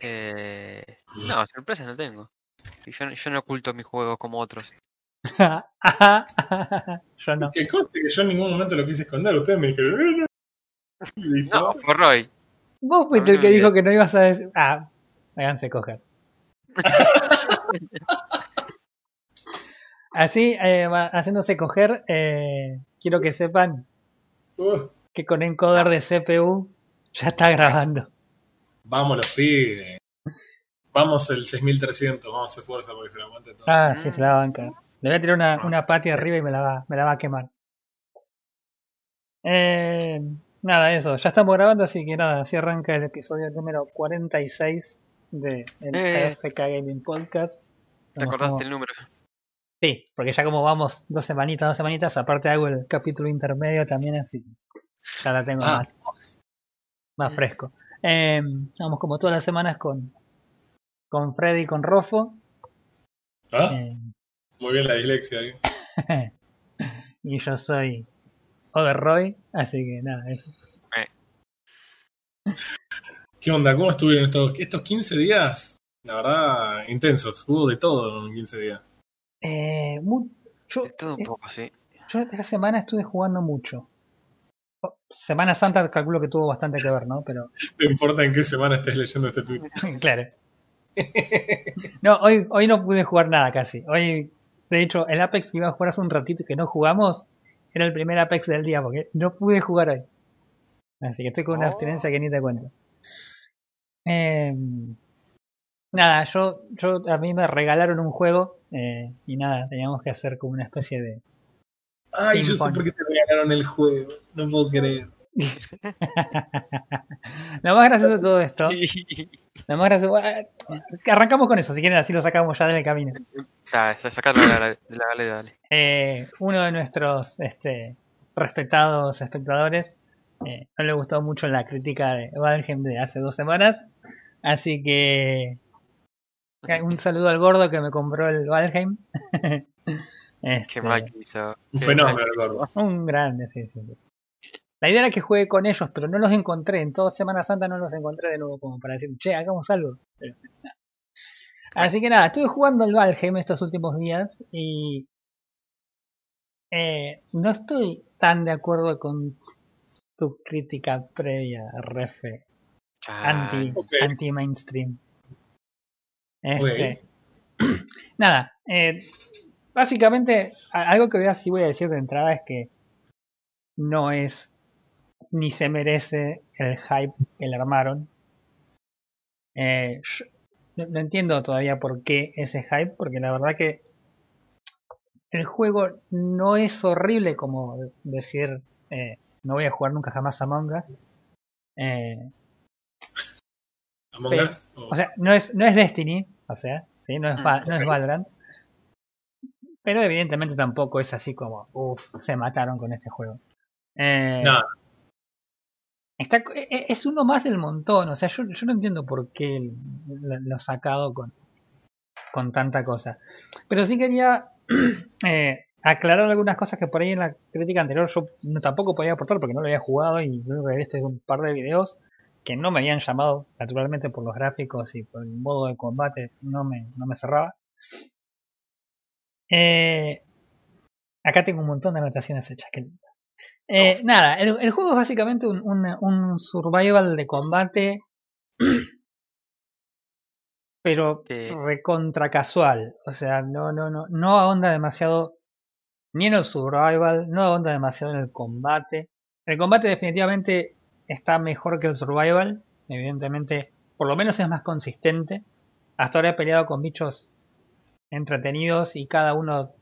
Eh, no, sorpresas no tengo. Y yo, yo no oculto mis juegos como otros. yo no. Que conste que yo en ningún momento lo quise esconder. Ustedes me dijeron. "Eh, no". Fue Roy. Vos fuiste el que dijo que no ibas a decir. Ah, háganse coger. Así, eh, haciéndose coger, eh, quiero que sepan Uh, que con encoder de CPU ya está grabando. Vamos los pibes. Vamos el 6300. Vamos a hacer fuerza porque se lo aguante todo. Ah, sí, se la va a bancar. Le voy a tirar una, una pati arriba y me la va, me la va a quemar. Eh, nada, eso. Ya estamos grabando, así que nada, así arranca el episodio número 46 de el Eh. Gaming Podcast. ¿Te acordaste como- el número? Sí, porque ya como vamos dos semanitas, dos semanitas, aparte hago el capítulo intermedio también, así que ya la tengo Ah. más, más fresco. Eh, vamos como todas las semanas con, con Freddy y con Rofo. Ah, eh, Muy bien la dislexia y yo soy Roy, así que nada, eso. ¿Qué onda? ¿Cómo estuvieron estos, estos 15 días? La verdad, intensos. Hubo de todo en 15 días. Eh, yo, De todo un eh, poco, sí. yo esta semana estuve jugando mucho. Semana Santa calculo que tuvo bastante que ver, ¿no? Pero No importa en qué semana estés leyendo este tweet. claro. No, hoy, hoy no pude jugar nada casi. Hoy, de hecho, el Apex que iba a jugar hace un ratito y que no jugamos era el primer Apex del día porque no pude jugar hoy. Así que estoy con una Oh. abstinencia que ni te cuento. Eh, nada, yo, yo a mí me regalaron un juego eh, y nada, teníamos que hacer como una especie de Ay, yo sé por qué te regalaron el juego. No puedo creer. Lo más gracioso de todo esto, Sí. lo más gracioso, que arrancamos con eso, si quieren así lo sacamos ya del camino. Ya, sacarlo de la, la galera, dale. Eh, uno de nuestros este, respetados espectadores eh, no le gustó mucho la crítica de Valheim de hace dos semanas, así que un saludo al gordo que me compró el Valheim. Este, Qué mal que hizo. Un fenómeno, gordo. Un grande, sí, sí, sí. La idea era que juegue con ellos, pero no los encontré. En toda Semana Santa no los encontré de nuevo como para decir, che, hagamos algo. Pero. Así que nada, estuve jugando al Valheim estos últimos días y eh, no estoy tan de acuerdo con tu crítica previa, Refe, Ah, anti, ok. anti mainstream. Este, nada, eh, básicamente algo que voy a, sí voy a decir de entrada es que no es ni se merece el hype que le armaron. Eh, yo no, entiendo todavía por qué ese hype, porque la verdad que el juego no es horrible como decir eh, no voy a jugar nunca jamás Among Us. Eh, Among Us. o- o sea, no es, no es Destiny, o sea, ¿sí? no, es, Va- no es. Valorant. Pero evidentemente tampoco es así como, uff, se mataron con este juego. Eh, No. está, e- e- es uno más del montón, o sea, yo, yo no entiendo por qué lo, ha sacado con, con tanta cosa. Pero sí quería eh, aclarar algunas cosas que por ahí en la crítica anterior yo no, tampoco podía aportar porque no lo había jugado y lo que había visto es un par de videos que no me habían llamado naturalmente por los gráficos y por el modo de combate no me, no me cerraba. Eh, acá tengo un montón de anotaciones hechas. que linda. Eh, Nada, el, el juego es básicamente un, un, un survival de combate, pero Sí. recontra casual. O sea, no, no, no, no ahonda demasiado ni en el survival, no ahonda demasiado en el combate. El combate definitivamente está mejor que el survival. Evidentemente, por lo menos es más consistente. Hasta ahora he peleado con bichos entretenidos y cada uno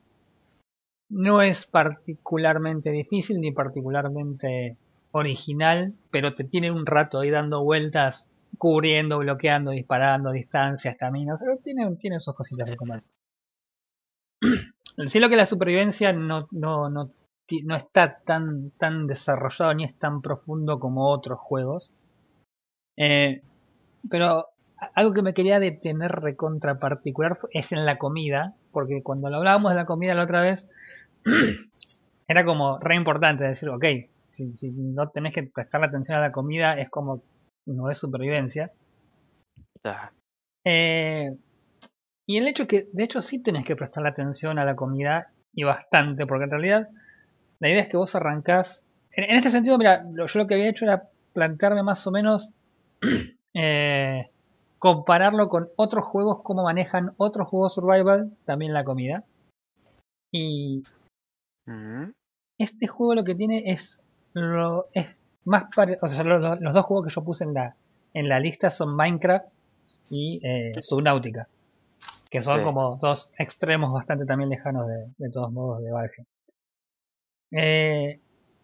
no es particularmente difícil ni particularmente original, pero te tiene un rato ahí dando vueltas, cubriendo, bloqueando, disparando, distancias, caminos. Tiene, tiene sus cositas de combate. Sí lo que la supervivencia no, no, no, no está tan, tan desarrollado ni es tan profundo como otros juegos. Eh, pero algo que me quería detener recontra particular es en la comida, porque cuando lo hablábamos de la comida la otra vez, era como re importante decir, ok, si, si no tenés que prestarle atención a la comida es como no es supervivencia. Eh, y el hecho que, de hecho, sí tenés que prestarle atención a la comida y bastante, porque en realidad la idea es que vos arrancás. En, en este sentido, mira, yo lo que había hecho era plantearme más o menos eh, compararlo con otros juegos, cómo manejan otros juegos survival también la comida. Y Mm, este juego lo que tiene es lo es más pare- o sea los, dos juegos que yo puse en la en la lista son Minecraft y eh, Subnautica que son Sí. como dos extremos bastante también lejanos de, de todos modos de Valheim Eh,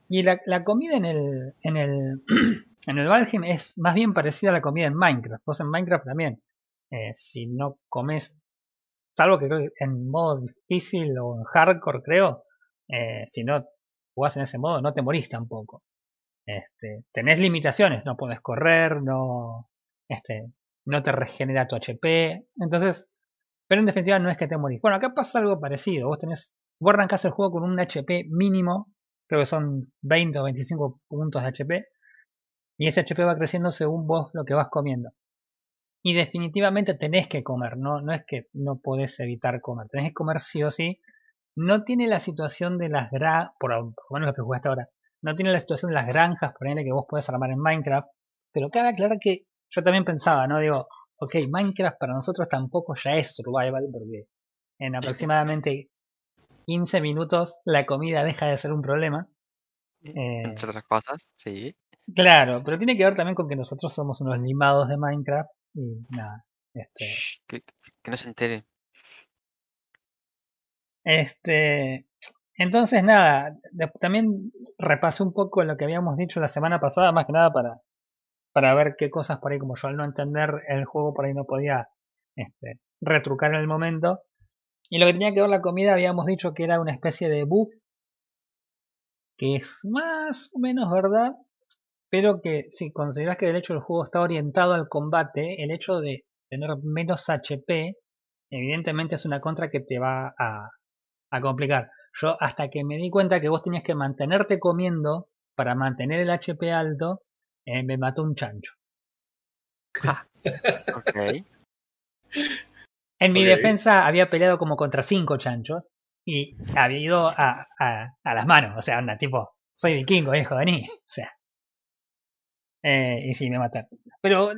y la, la comida en el en el en el Valheim es más bien parecida a la comida en Minecraft. Vos en Minecraft también. Eh, si no comes salvo que en modo difícil o en hardcore creo eh, si no jugás en ese modo, no te morís tampoco. Este, tenés limitaciones, no puedes correr, no, este, no te regenera tu HP, entonces, pero en definitiva no es que te morís. Bueno, acá pasa algo parecido, vos tenés, vos arrancás el juego con un HP mínimo, creo que son 20 o 25 puntos de HP, y ese HP va creciendo según vos lo que vas comiendo. Y definitivamente tenés que comer, no, no es que no podés evitar comer, tenés que comer sí o sí, no tiene la situación de las granjas, por, por lo menos lo que jugaste ahora, no tiene la situación de las granjas, ponele que vos podés armar en Minecraft, pero cabe aclarar que yo también pensaba, ¿no? Digo, ok, Minecraft para nosotros tampoco ya es survival, porque en aproximadamente 15 minutos la comida deja de ser un problema. Eh, Entre otras cosas, sí. Claro, pero tiene que ver también con que nosotros somos unos limados de Minecraft y nada, este... Shh, que, que no se entere. Este, entonces nada, también repasé un poco lo que habíamos dicho la semana pasada, más que nada para, para ver qué cosas por ahí, como yo al no entender el juego por ahí no podía este, retrucar en el momento. Y lo que tenía que ver la comida habíamos dicho que era una especie de buff, que es más o menos verdad, pero que si consideras que el hecho del juego está orientado al combate, el hecho de tener menos HP, evidentemente es una contra que te va a, a complicar. Yo hasta que me di cuenta que vos tenías que mantenerte comiendo para mantener el HP alto, eh, me mató un chancho. Ok. En mi defensa había peleado como contra cinco chanchos y había ido a, a, a las manos. O sea, anda, tipo, soy vikingo, hijo, vení. O sea. Eh, y sí, me mataron. Pero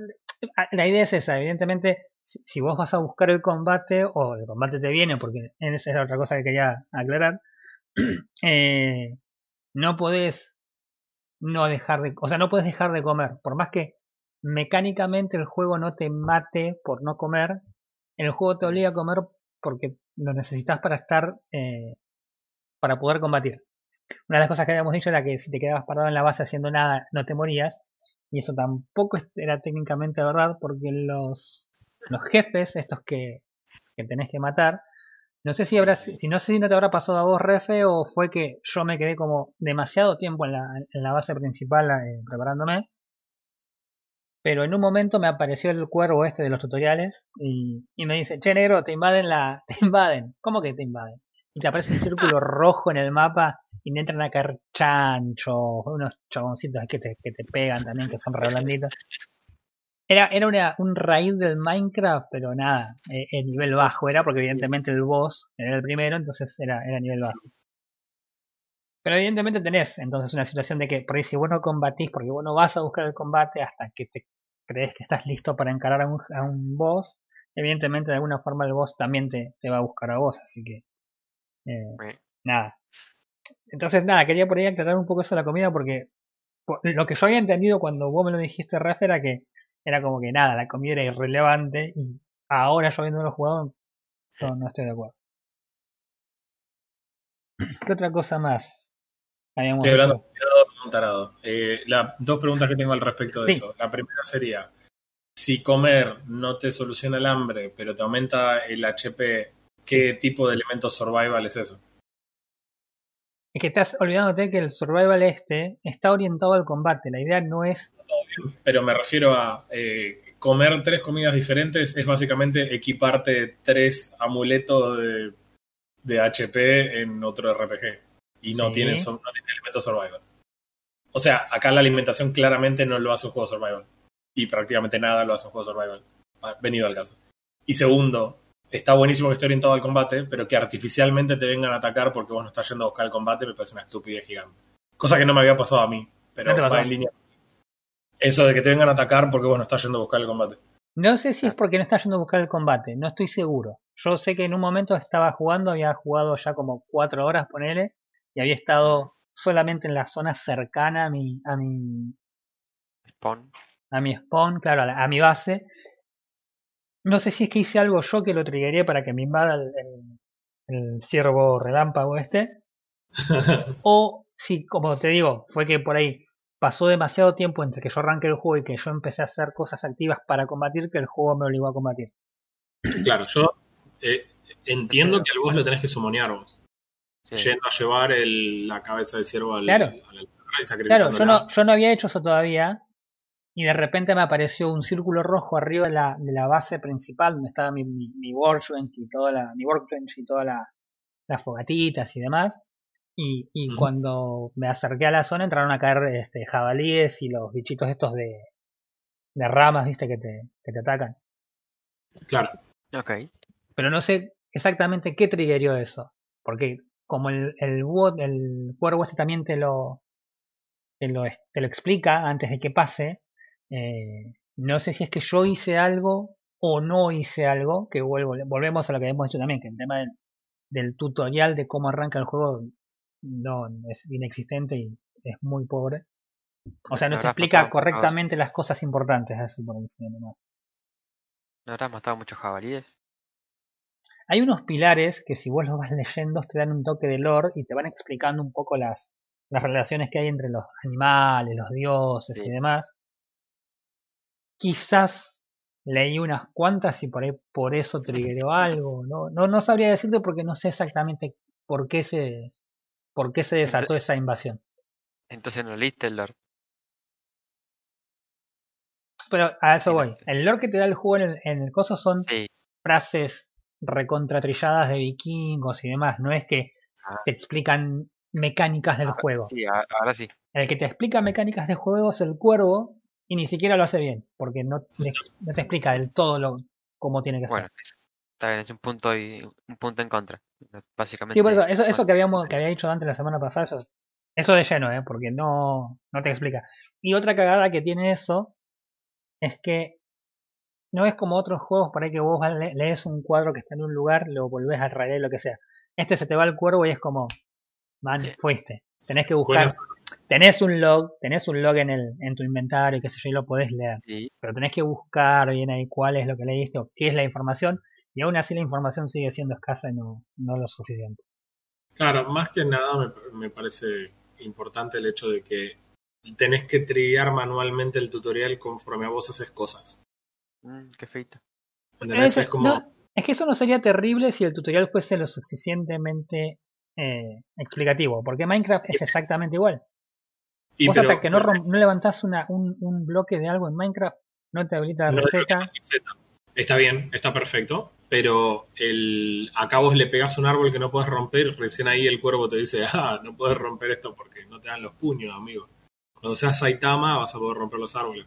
la idea es esa, evidentemente, si, vos vas a buscar el combate o el combate te viene, porque esa es la otra cosa que quería aclarar, eh, no podés no dejar de, o sea, no puedes dejar de comer, por más que mecánicamente el juego no te mate por no comer, el juego te obliga a comer porque lo necesitas para estar, eh, para poder combatir. Una de las cosas que habíamos dicho era que si te quedabas parado en la base haciendo nada, no te morías, y eso tampoco era técnicamente verdad porque los, los jefes, estos que, que tenés que matar, no sé si habrá, si no sé si no te habrá pasado a vos, Refe, o fue que yo me quedé como demasiado tiempo en la, en la base principal eh, preparándome. Pero en un momento me apareció el cuervo este de los tutoriales y, y me dice, che negro, te invaden la. te invaden. ¿Cómo que te invaden? Y te aparece un círculo rojo en el mapa y te entran a caer chanchos, unos chaboncitos que te, que te pegan también, que son re blanditos. Era, era una, un raíz del Minecraft, pero nada, eh, el nivel bajo era, porque evidentemente el boss era el primero, entonces era, era nivel bajo. Pero evidentemente tenés entonces una situación de que por ahí si vos no combatís, porque vos no vas a buscar el combate hasta que te crees que estás listo para encarar a un, a un boss, evidentemente de alguna forma el boss también te, te va a buscar a vos, así que eh, nada. Entonces nada, quería por ahí aclarar un poco eso de la comida porque po- lo que yo había entendido cuando vos me lo dijiste, Ref, era que era como que nada, la comida era irrelevante y ahora yo habiéndolo jugado no, no estoy de acuerdo. ¿Qué otra cosa más? Habíamos Estoy hablando un tarado. Eh, la- dos preguntas que tengo al respecto de Sí. eso. La primera sería, si comer no te soluciona el hambre, pero te aumenta el HP, ¿qué tipo de elemento survival es eso? Es que estás olvidándote que el survival este está orientado al combate. La idea no es. Pero me refiero a eh, comer tres comidas diferentes, es básicamente equiparte tres amuletos de, de HP en otro RPG. Y no, Sí. tiene, so- no tiene elemento survival. O sea, acá la alimentación claramente no lo hace un juego survival. Y prácticamente nada lo hace un juego survival. venido al caso. Y segundo, está buenísimo que esté orientado al combate, pero que artificialmente te vengan a atacar porque vos no estás yendo a buscar el combate me parece una estupidez gigante. Cosa que no me había pasado a mí, pero ¿No va en línea. Eso de que te vengan a atacar porque vos no estás yendo a buscar el combate. No sé si es porque no está yendo a buscar el combate, no estoy seguro. Yo sé que en un momento estaba jugando, había jugado ya como cuatro horas, ponele, y había estado solamente en la zona cercana a mi, a mi, Spawn. a mi spawn, claro, a, la- a mi base. No sé si es que hice algo yo que lo triggeré para que me invada el, el, el ciervo relámpago este, o si, como te digo, fue que por ahí pasó demasiado tiempo entre que yo arranqué el juego y que yo empecé a hacer cosas activas para combatir que el juego me obligó a combatir. Claro, yo eh, entiendo que al boss lo tenés que sumonear vos. Sí. Yendo a llevar el- la cabeza del ciervo al, Claro. al altar y Claro, yo no, yo no había hecho eso todavía. Y de repente me apareció un círculo rojo arriba de la, de la base principal, donde estaba mi, mi, mi workbench y toda la, mi workbench y todas la, las fogatitas y demás. Y, y cuando me acerqué a la zona entraron a caer este, jabalíes y los bichitos estos de, de ramas, viste, que te, que te atacan. Claro. Ok. Pero no sé exactamente qué triggerió eso. Porque como el, el el cuervo este también te lo, te lo, te lo explica antes de que pase, eh, no sé si es que yo hice algo o no hice algo, que vuelvo, volvemos a lo que habíamos dicho también, que el tema del, del tutorial de cómo arranca el juego no es inexistente y es muy pobre. O sea, no ¿No te explica matado correctamente las cosas importantes, así por decirlo nomás. ¿No habrás matado muchos jabalíes? Hay unos pilares que si vos los vas leyendo te dan un toque de lore y te van explicando un poco las, las relaciones que hay entre los animales, los dioses y demás. Quizás leí unas cuantas y por ahí por eso triggeró algo. No, no, no sabría decirte porque no sé exactamente por qué se, por qué se desató esa invasión. Entonces no leíste el Lord. Pero a eso voy. El lore que te da el juego en el, en el coso son Sí. frases recontratrilladas de vikingos y demás. No es que Ah. te explican mecánicas del Ah, juego. Sí, ahora sí. El que te explica mecánicas de juego es el cuervo y ni siquiera lo hace bien, porque no, no te explica del todo lo, cómo tiene que Bueno, ser. está bien, es un punto y un punto en contra. Básicamente. Sí, por eso, eso, eso que habíamos, que había dicho antes la semana pasada, eso, eso de lleno, ¿eh? porque no, no te explica. Y otra cagada que tiene eso es que no es como otros juegos por ahí que vos le- lees un cuadro que está en un lugar, lo volvés al revés, lo que sea. Este se te va el cuervo y es como, man, Sí. fuiste. Tenés que buscar, Bueno, tenés un log, tenés un log en el, en tu inventario, qué sé yo, y lo podés leer. Sí, pero tenés que buscar bien ahí cuál es lo que leíste o qué es la información y aún así la información sigue siendo escasa y no, no lo suficiente. Claro, más que nada me, me parece importante el hecho de que tenés que triggear manualmente el tutorial conforme a vos haces cosas. Mm, qué feito. Ese- Es como, no, es que eso no sería terrible si el tutorial fuese lo suficientemente eh, explicativo, porque Minecraft es exactamente igual. Y Vos pero- hasta que no, no levantás una, un, un bloque de algo en Minecraft, no te habilita la No receta. Está bien, está perfecto, pero el, acá vos le pegás un árbol que no puedes romper, recién ahí el cuervo te dice, ah, no puedes romper esto porque no te dan los puños, amigo. Cuando seas Saitama vas a poder romper los árboles.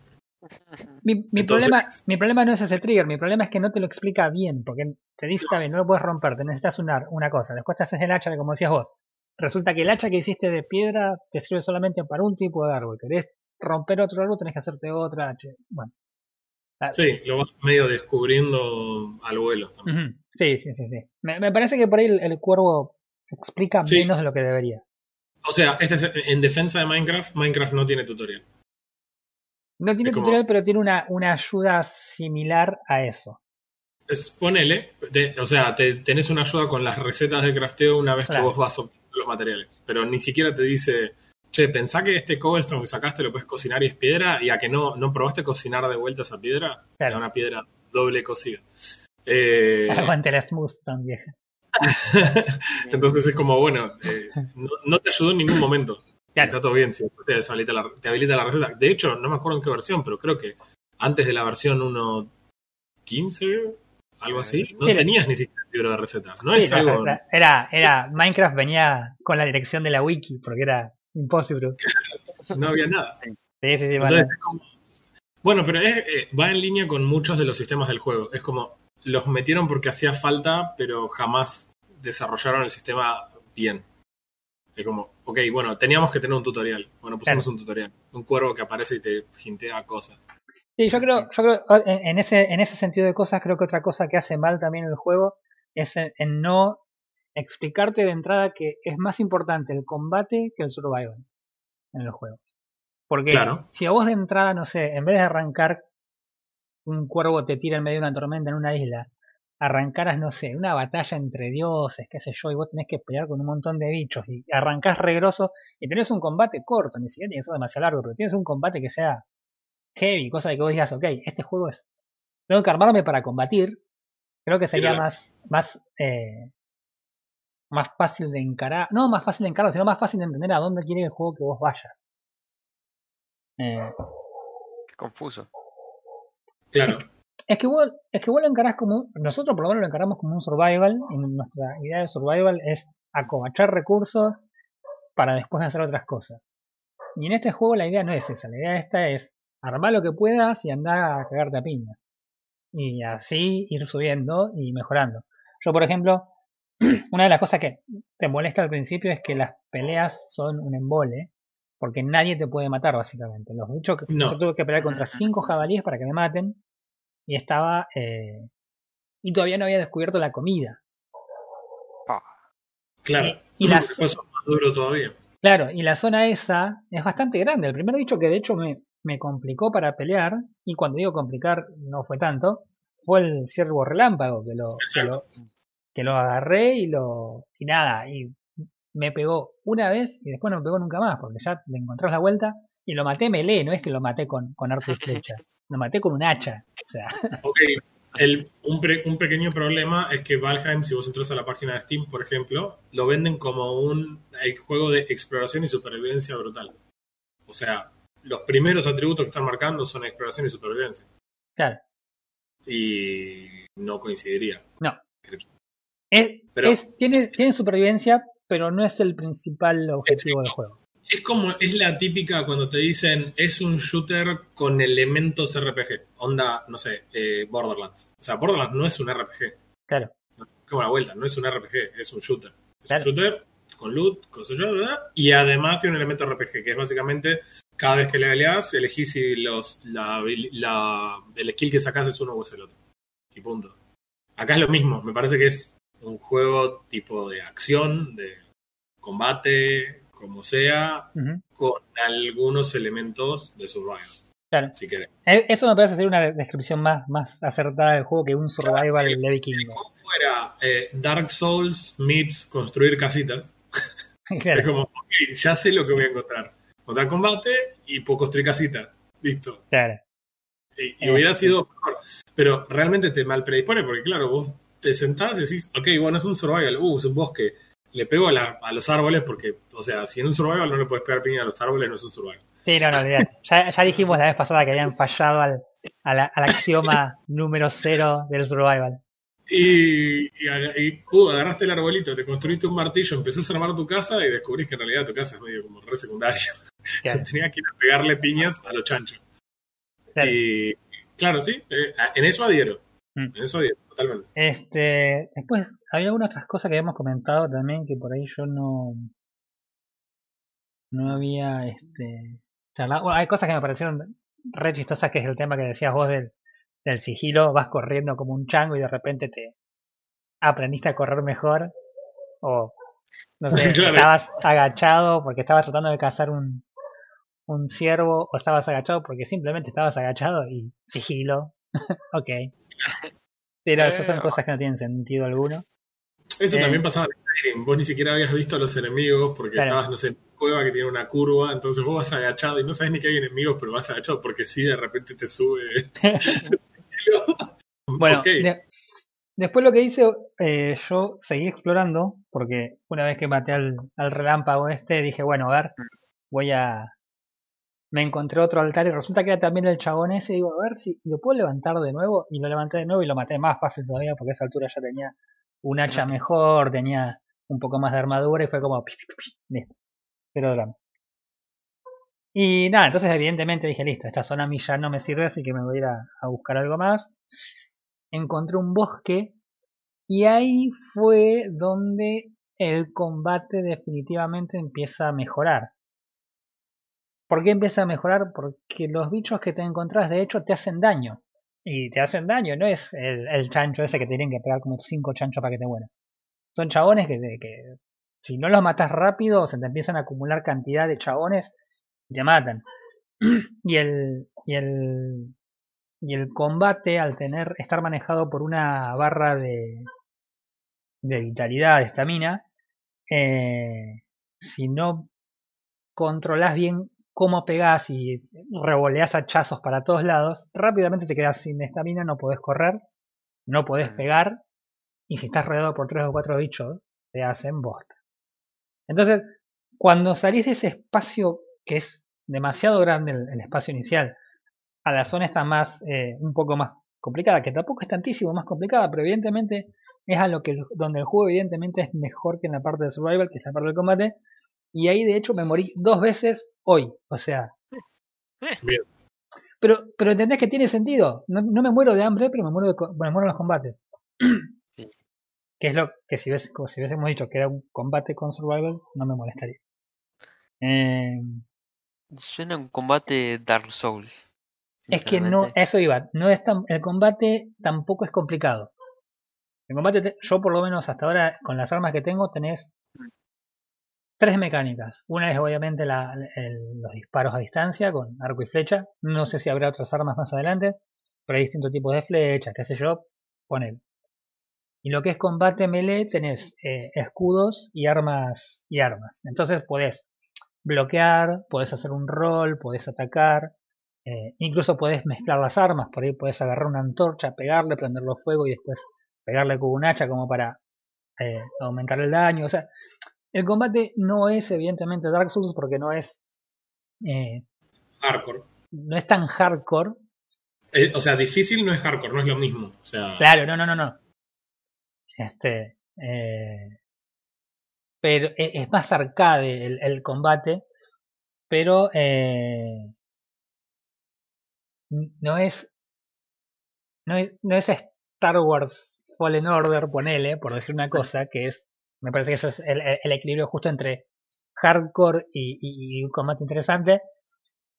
Mi, mi Entonces- problema, mi problema no es ese trigger, mi problema es que no te lo explica bien, porque te dice, está bien, no lo puedes romper, te necesitas una, una cosa, después te haces el hacha, como decías vos. Resulta que el hacha que hiciste de piedra te sirve solamente para un tipo de árbol. Querés romper otro árbol, tenés que hacerte otra hacha. Bueno. Ah, Sí, lo vas medio descubriendo al vuelo. también. sí, sí, sí, sí. Me, me parece que por ahí el, el cuervo explica Sí. menos de lo que debería. O sea, este es- en defensa de Minecraft, Minecraft no tiene tutorial. No tiene Es como- tutorial, pero tiene una, una ayuda similar a eso. Es, ponele, te- o sea, te, tenés una ayuda con las recetas de crafteo una vez Claro. que vos vas los materiales. Pero ni siquiera te dice, che, pensá que este cobblestone que sacaste lo puedes cocinar y es piedra, y a que no, no probaste cocinar de vuelta esa piedra, Claro. una piedra doble cocida. Eh, Aguante la smooth stone vieja. entonces es como, bueno, eh, no, no te ayudó en ningún momento. Claro. Está todo bien, si te deshabilita la, te habilita la receta. De hecho, no me acuerdo en qué versión, pero creo que antes de la versión 1.15, algo así, no Sí, tenías ni siquiera el libro de recetas. No Sí, es la- algo... la- era, era, Minecraft venía con la dirección de la wiki, porque era imposible. no había nada. Sí, sí, sí, Entonces, vale. es como- Bueno, pero es, eh, va en línea con muchos de los sistemas del juego. Es como, los metieron porque hacía falta, pero jamás desarrollaron el sistema bien. Es como, ok, bueno, teníamos que tener un tutorial. Bueno, pusimos un tutorial. Un cuervo que aparece y te hintea cosas. Sí, yo creo, yo creo en, en ese, en ese sentido de cosas, creo que otra cosa que hace mal también el juego es en, en no explicarte de entrada que es más importante el combate que el survival en el juego. Porque Claro. si a vos de entrada, no sé, en vez de arrancar un cuervo te tira en medio de una tormenta en una isla, arrancaras, no sé, una batalla entre dioses, qué sé yo, y vos tenés que pelear con un montón de bichos y arrancás regroso y tenés un combate corto, ni siquiera tiene que ser demasiado largo, pero tienes un combate que sea heavy, cosa de que vos digas, ok, este juego es... Tengo que armarme para combatir, creo que sería más, más, eh, más fácil de encarar, no más fácil de encarar, sino más fácil de entender a dónde quiere el juego que vos vayas. Eh, Qué confuso. Claro. es que vos, es que vos lo encarás como, un- nosotros por lo menos lo encaramos como un survival, y nuestra idea de survival es acobachar recursos para después hacer otras cosas. Y en este juego la idea no es esa, la idea esta es armar lo que puedas y andar a cagarte a piña. Y así ir subiendo y mejorando. Yo, por ejemplo, una de las cosas que te molesta al principio es que las peleas son un embole, porque nadie te puede matar básicamente. Los bichos que No. yo tuve que pelear contra cinco jabalíes para que me maten y estaba eh, y todavía no había descubierto la comida. Claro. Y las- Después es más duro todavía. Claro, y la zona esa es bastante grande. El primer bicho que de hecho me, me complicó para pelear, y cuando digo complicar no fue tanto, fue el ciervo relámpago, que lo, que lo, que lo agarré y lo. y nada, y me pegó una vez y después no me pegó nunca más, porque ya le encontrás la vuelta y lo maté melee, no es que lo maté con, con arco y flecha, lo maté con un hacha. O sea, Ok. El, un, pre- un pequeño problema es que Valheim, si vos entras a la página de Steam, por ejemplo, lo venden como un juego de exploración y supervivencia brutal. O sea, los primeros atributos que están marcando son exploración y supervivencia. claro, Y no coincidiría. no. Es, Pero- es- tiene, tiene supervivencia, pero no es el principal objetivo del juego. Es como, es la típica cuando te dicen es un shooter con elementos RPG. Onda, no sé, eh, Borderlands. O sea, Borderlands no es un RPG. Claro. Como la vuelta, no es un RPG, es un shooter. Es Claro. un shooter con loot, cosas yo, ¿verdad? Y además tiene un elemento RPG, que es básicamente cada vez que le peleas, elegís si los, la, la- el skill que sacas es uno o es el otro. Y punto. Acá es lo mismo, me parece que es un juego tipo de acción, de combate, como sea, con algunos elementos de survival, Claro. si querés. Eh, Eso me parece ser una de- descripción más, más acertada del juego que un survival sí. de vikingo. Como fuera eh, Dark Souls meets construir casitas, Es Claro, como, ok, ya sé lo que voy a encontrar. Encontrar combate y puedo construir casita. Listo. claro. Y, y Eh, hubiera sí. sido mejor. Pero realmente te mal predispone porque, claro, vos te sentás y decís, ok, bueno, es un survival. Uh, es un bosque. Le pego a, la- a los árboles porque, o sea, si en un survival no le puedes pegar piña a los árboles, no es un survival. Sí, no, no. Ya, ya dijimos la vez pasada que habían fallado al, axioma número cero del survival. Y, y, y, uh, agarraste el arbolito, te construiste un martillo, empezás a armar tu casa y descubrís que en realidad tu casa es medio como re secundario. Claro, Yo tenía que ir a pegarle piñas a los chanchos. claro. Y claro, sí, eh, en eso adhiero. Mm. En eso adhiero, totalmente. Este, después había algunas otras cosas que habíamos comentado también que por ahí yo no no había este charlado. Bueno, hay cosas que me parecieron re chistosas que es el tema que decías vos del, del sigilo, vas corriendo como un chango y de repente te aprendiste a correr mejor o no sé, estabas agachado porque estabas tratando de cazar un un ciervo o estabas agachado porque simplemente estabas agachado y sigilo. ok. Pero esas son Eh, cosas que no tienen sentido alguno. Eso Eh. también pasaba en Skyrim. Vos ni siquiera habías visto a los enemigos porque Claro. estabas, no sé, en una cueva que tiene una curva, entonces vos vas agachado y no sabes ni que hay enemigos, pero vas agachado porque sí, de repente te sube. Bueno, Ok. de- después lo que hice, eh, yo seguí explorando, porque una vez que maté al, al relámpago este, dije, bueno, a ver, voy a... Me encontré otro altar y resulta que era también el chabón ese, digo, a ver si lo puedo levantar de nuevo, y lo levanté de nuevo y lo maté más fácil todavía, porque a esa altura ya tenía un hacha mejor, tenía un poco más de armadura y fue como... pi, pi, pi, pi, listo, cero drama. Y nada, entonces evidentemente dije, listo, esta zona a mí ya no me sirve, así que me voy a ir a, a buscar algo más. Encontré un bosque y ahí fue donde el combate definitivamente empieza a mejorar. ¿Por qué empieza a mejorar? Porque los bichos que te encontrás de hecho te hacen daño. Y te hacen daño, no es el, chancho ese que tienen que pegar como cinco chanchos para que te mueran. Son chabones que, que si no los matas rápido se te empiezan a acumular cantidad de chabones y te matan. y el, y el, y el combate al tener, estar manejado por una barra de, de vitalidad, de estamina, eh, si no controlas bien cómo pegás y revoleás hachazos para todos lados, rápidamente te quedas sin estamina, no podés correr, no podés Mm. pegar, y si estás rodeado por tres o cuatro bichos, te hacen bosta. Entonces, cuando salís de ese espacio que es demasiado grande, el, el espacio inicial, a la zona está más, eh, un poco más complicada, que tampoco es tantísimo más complicada, pero evidentemente es a lo que donde el juego evidentemente es mejor que en la parte de survival, que es la parte del combate, y ahí de hecho me morí dos veces hoy, o sea, Bien. pero, pero entendés que tiene sentido, no, no me muero de hambre, pero me muero, de, me muero en los combates. Sí. Que es lo que si, ves, como si hubiésemos dicho que era un combate con survival, no me molestaría. Eh, Suena un combate Dark Souls. Es que no, eso iba, no es tan, el combate tampoco es complicado. El combate, te- yo por lo menos hasta ahora, con las armas que tengo, tenés tres mecánicas. Una es obviamente los disparos a distancia con arco y flecha. No sé si habrá otras armas más adelante, pero hay distintos tipos de flechas, qué sé yo, ponele. Y lo que es combate melee, tenés eh, escudos y armas y armas. Entonces podés bloquear, podés hacer un roll, podés atacar, eh, incluso podés mezclar las armas, por ahí podés agarrar una antorcha, pegarle, prenderlo fuego y después pegarle con un hacha como para eh, aumentar el daño. O sea, el combate no es evidentemente Dark Souls porque no es eh, Hardcore. no es tan hardcore. Eh, o sea, difícil no es hardcore, no es lo mismo. O sea, Claro, no, no, no, no. Este, eh, pero e- es más arcade el, el combate, pero eh, no es no es, no es Star Wars Fallen Order, ponele, por decir una cosa, que es, me parece que eso es el, el equilibrio justo entre hardcore y, y- y un combate interesante,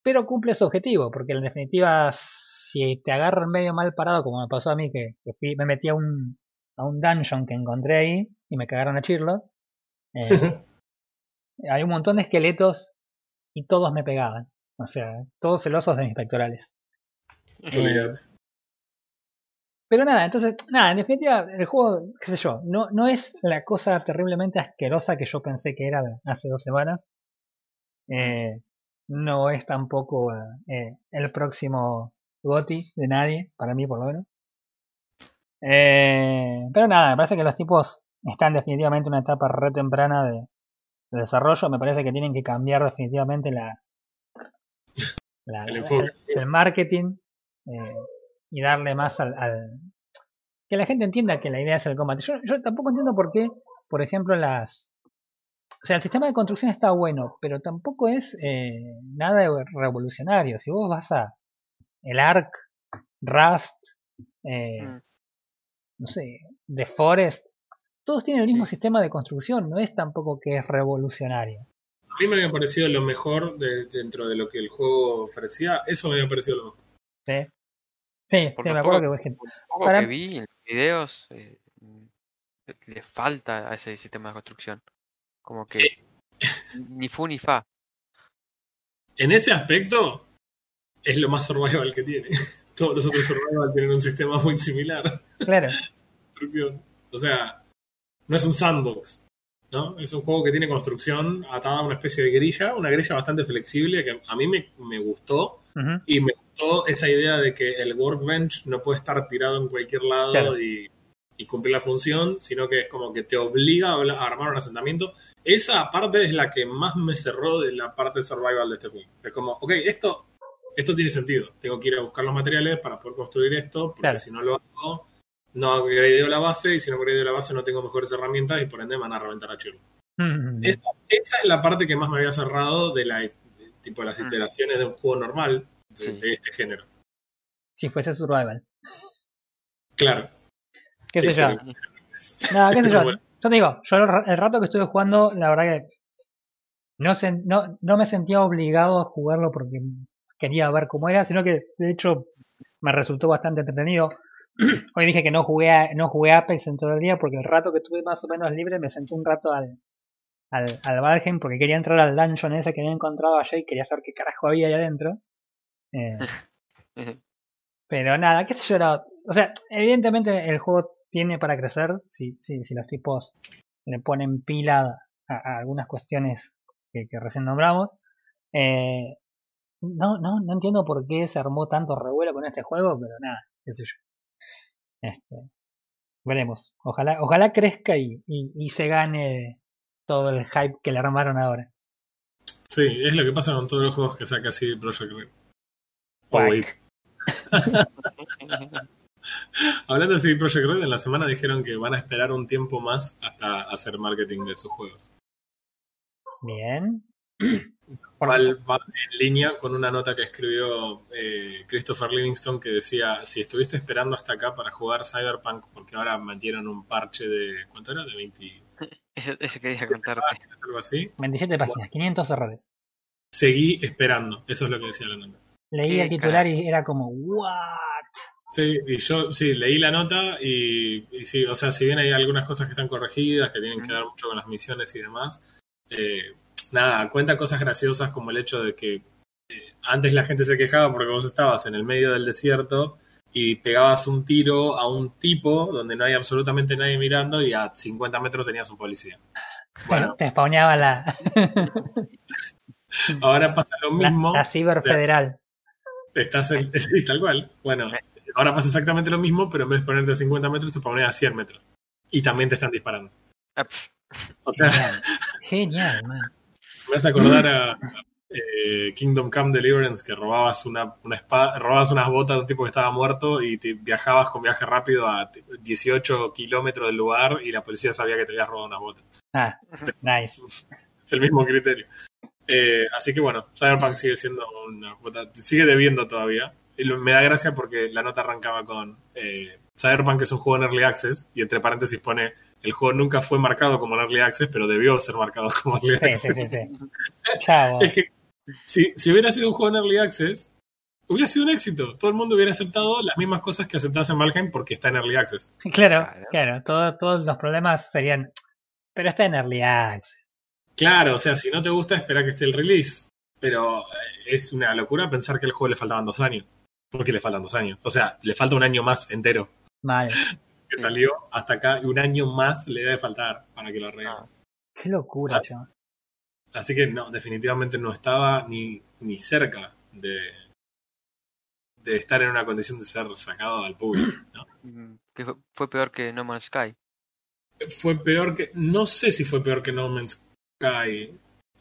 pero cumple su objetivo, porque en definitiva, si te agarran medio mal parado, como me pasó a mí, que, que fui- me metí a un, a un dungeon que encontré ahí y me cagaron a chirlo, eh, hay un montón de esqueletos y todos me pegaban, o sea, todos celosos de mis pectorales. Pero nada, entonces, nada, en definitiva, el juego, qué sé yo, no, no es la cosa terriblemente asquerosa que yo pensé que era hace dos semanas. Eh, no es tampoco eh, el próximo GOTI de nadie, para mí por lo menos. Eh, pero nada, me parece que los tipos están definitivamente en una etapa re temprana de, de desarrollo. Me parece que tienen que cambiar definitivamente la, la- El la- enfoque. el- el marketing eh, y darle más al, al- que la gente entienda que la idea es el combate. Yo, yo tampoco entiendo por qué, por ejemplo, las o sea, el sistema de construcción está bueno, pero tampoco es eh, nada revolucionario. Si vos vas a el ARC, Rust, eh, Mm. no sé, The Forest, todos tienen el mismo Sí. sistema de construcción, no es tampoco que es revolucionario. A mí me había parecido lo mejor de- dentro de lo que el juego ofrecía. Eso me había parecido lo mejor. ¿sí? Sí, Por sí, lo me acuerdo que poco- lo poco Para- que vi en los videos, eh, le falta a ese sistema de construcción. Como que ni fu ni fa. En ese aspecto, es lo más survival que tiene. Todos los otros survival tienen un sistema muy similar. Claro, construcción. O sea, no es un sandbox, ¿no? Es un juego que tiene construcción atada a una especie de grilla, una grilla bastante flexible que a mí me, me gustó y me gustó esa idea de que el workbench no puede estar tirado en cualquier lado Claro. y, y cumplir la función, sino que es como que te obliga a armar un asentamiento. Esa parte es la que más me cerró de la parte de survival de este juego. Es como, ok, esto, esto tiene sentido. Tengo que ir a buscar los materiales para poder construir esto, porque Claro. si no lo hago, no upgradeo la base, y si no upgradeo la base no tengo mejores herramientas y por ende me van a reventar a chirro. ujú, Esa, esa es la parte que más me había cerrado de la, tipo las iteraciones de un juego normal de, Sí. de este género. Si fuese survival. Claro. ¿Qué Sí, sé yo? pero- No, qué sé yo. Bueno. Yo te digo, yo el ra- el rato que estuve jugando, la verdad que no, sen- no, no me sentía obligado a jugarlo porque quería ver cómo era, sino que de hecho me resultó bastante entretenido. Hoy dije que no jugué, a- no jugué Apex en todo el día porque el rato que tuve más o menos libre me senté un rato al, al, al Valheim porque quería entrar al dungeon ese que había encontrado allá y quería saber qué carajo había ahí adentro. Eh, pero nada, qué sé yo, o sea, evidentemente el juego tiene para crecer si, si, si los tipos le ponen pila a, a algunas cuestiones que, que recién nombramos. Eh, no, no, no entiendo por qué se armó tanto revuelo con este juego, pero nada, qué sé yo. Este, veremos. Ojalá, ojalá crezca y, y, y se gane todo el hype que le armaron ahora. Sí, es lo que pasa con todos los juegos que saca así Project Red. Hablando de CD Projekt Red, en la semana dijeron que van a esperar un tiempo más hasta hacer marketing de sus juegos. Bien. Va, va en línea con una nota que escribió eh, Christopher Livingston que decía, si estuviste esperando hasta acá para jugar Cyberpunk, porque ahora metieron un parche de, ¿cuánto era? De 20, Eso, eso quería contarte. páginas, algo así. 27 páginas, 500 errores. Seguí esperando, eso es lo que decía la nota. Leí el titular y era como, ¿what? Sí, y yo sí, leí la nota y, y sí, o sea, si bien hay algunas cosas que están corregidas, que tienen que ver mucho con las misiones y demás, eh, nada, cuenta cosas graciosas como el hecho de que eh, antes la gente se quejaba porque vos estabas en el medio del desierto y pegabas un tiro a un tipo donde no hay absolutamente nadie mirando y a 50 metros tenías un policía. Bueno, Te spawneaba la, ahora pasa lo la, mismo. la Ciber Federal. Estás en, sí, tal cual. Bueno, ahora pasa exactamente lo mismo, pero en vez de ponerte a 50 metros, te pones a 100 metros. Y también te están disparando. Ah, O sea, Genial, Genial, man. me hace acordar a eh, Kingdom Come Deliverance, que robabas una, una espada, robabas unas botas de un tipo que estaba muerto y te viajabas con viaje rápido a t- 18 kilómetros del lugar y la policía sabía que te habías robado unas botas. Ah, nice. El mismo criterio. Eh, así que bueno, Cyberpunk sigue siendo una sigue debiendo todavía. Y me da gracia porque la nota arrancaba con eh, Cyberpunk es un juego en Early Access y entre paréntesis pone el juego nunca fue marcado como en Early Access, pero debió ser marcado como Early Sí, Access. sí, sí, sí. Chavo. Es que si, si hubiera sido un juego en Early Access, hubiera sido un éxito. Todo el mundo hubiera aceptado las mismas cosas que aceptas en Valheim porque está en Early Access. Claro, Claro. claro. todo- todos los problemas serían. Pero está en Early Access. Claro, o sea, si no te gusta, espera que esté el release. Pero eh, es una locura pensar que al juego le faltaban dos años. Porque le faltan dos años. O sea, le falta un año más entero Mal. que salió hasta acá y un año más le debe faltar para que lo arreglen. Ah. Qué locura, Ah. Así que no, definitivamente no estaba ni, ni cerca de, de estar en una condición de ser sacado al público. ¿no? mm, que fue, fue peor que No Man's Sky. Fue peor que. No sé si fue peor que No Man's Sky.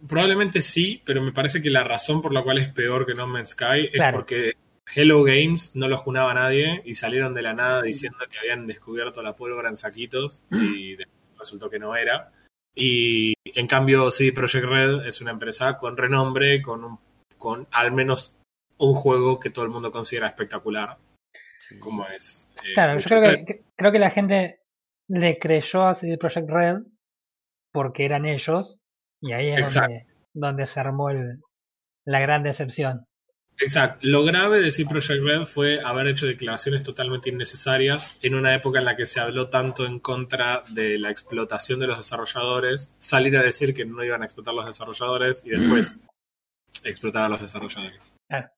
Probablemente sí, pero me parece que la razón por la cual es peor que No Man's Sky es Claro. porque Hello Games no lo junaba nadie y salieron de la nada diciendo que habían descubierto la pólvora en saquitos y después resultó que no era. Y en cambio, sí, Project Red es una empresa con renombre, con, un, con al menos un juego que todo el mundo considera espectacular, como es. eh, Claro, yo creo 3. que, que- creo que la gente le creyó a CD Projekt Red porque eran ellos y ahí es donde, donde se armó el, la gran decepción. Exacto. Lo grave de CD Projekt Red fue haber hecho declaraciones totalmente innecesarias en una época en la que se habló tanto en contra de la explotación de los desarrolladores, salir a decir que no iban a explotar los desarrolladores y después explotar a los desarrolladores. Claro.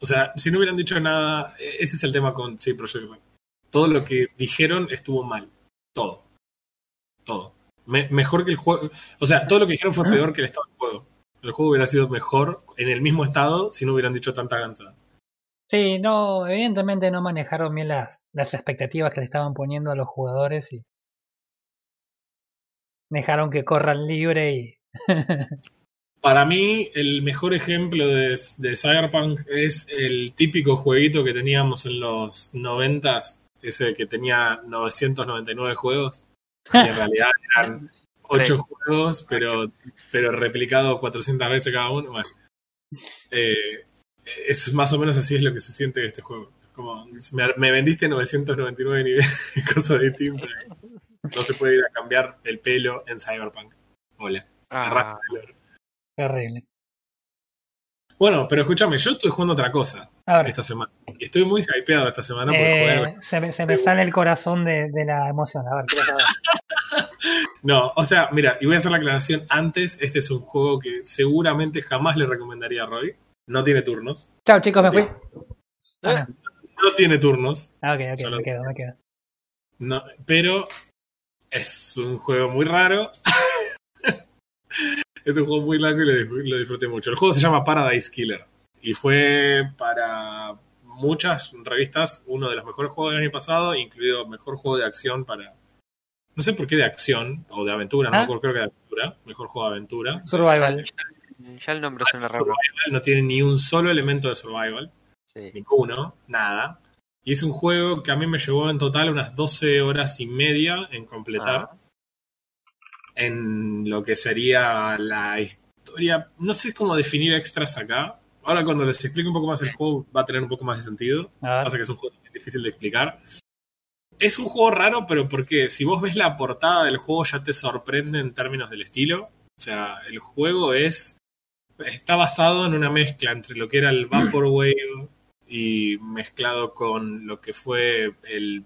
O sea, si no hubieran dicho nada, e- ese es el tema con CD Projekt Red. Todo lo que dijeron estuvo mal. Todo. Todo. Me- mejor que el juego. O sea, todo lo que dijeron fue peor que el estado del juego. El juego hubiera sido mejor en el mismo estado si no hubieran dicho tanta ganzada. Sí, no, evidentemente no manejaron bien las, las expectativas que le estaban poniendo a los jugadores y dejaron que corran libre y Para mí, el mejor ejemplo de, de Cyberpunk es el típico jueguito que teníamos en los 90s, ese que tenía 999 juegos, y en realidad eran 8 juegos, pero, pero replicado 400 veces cada uno. Bueno, Eh, es más o menos así es lo que se siente este juego. Como, me, me vendiste 999 niveles, cosas distintas. No se puede ir a cambiar el pelo en Cyberpunk. Hola. Ah, Terrible. Bueno, pero escúchame, yo estoy jugando otra cosa esta semana. Y estoy muy hypeado esta semana por jugar. eh, se, me, se me sale el corazón de, de la emoción. A ver, quiero saber. No, o sea, mira, y voy a hacer la aclaración antes. Este es un juego que seguramente jamás le recomendaría a Roy. No tiene turnos. Chao, chicos, me fui. Ah, No tiene turnos. ah, ok, ok, me quedo, me quedo. No, pero es un juego muy raro. es un juego muy largo y lo disfruté mucho. El juego se llama Paradise Killer y fue para muchas revistas uno de los mejores juegos del año pasado, incluido mejor juego de acción para. No sé por qué de acción o de aventura, no ¿Ah? me creo que de aventura. Mejor juego de aventura. Survival. ya el nombre suena raro. Survival no tiene ni un solo elemento de survival. Sí. ninguno, nada. Y es un juego que a mí me llevó en total unas 12 horas y media en completar. Ah. En lo que sería la historia. No sé cómo definir extras acá. Ahora cuando les explique un poco más el juego va a tener un poco más de sentido. Pasa que es un juego difícil de explicar. Es un juego raro, pero porque si vos ves la portada del juego ya te sorprende en términos del estilo. O sea, el juego es. Está basado en una mezcla entre lo que era el Vaporwave y mezclado con lo que fue el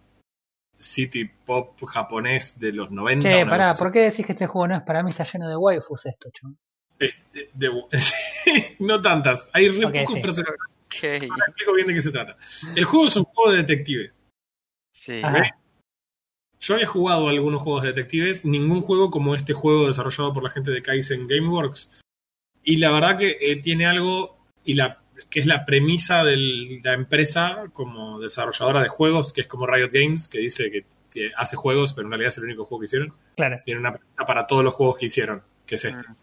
city pop japonés de los 90. Che, pará, ¿por qué decís que este juego no es para mí? Está lleno de waifus esto, chon. así. De- de- no tantas. Hay re pocos sí. personajes. Ok. Ahora explico bien de qué se trata. El juego es un juego de detectives. Sí. Yo había jugado algunos juegos de detectives, ningún juego como este juego desarrollado por la gente de Kaizen Gameworks. Y la verdad que eh, tiene algo, y la que es la premisa de la empresa como desarrolladora de juegos, que es como Riot Games, que dice que, que hace juegos, pero en realidad es el único juego que hicieron. Claro. Tiene una premisa para todos los juegos que hicieron, que es este. Mm.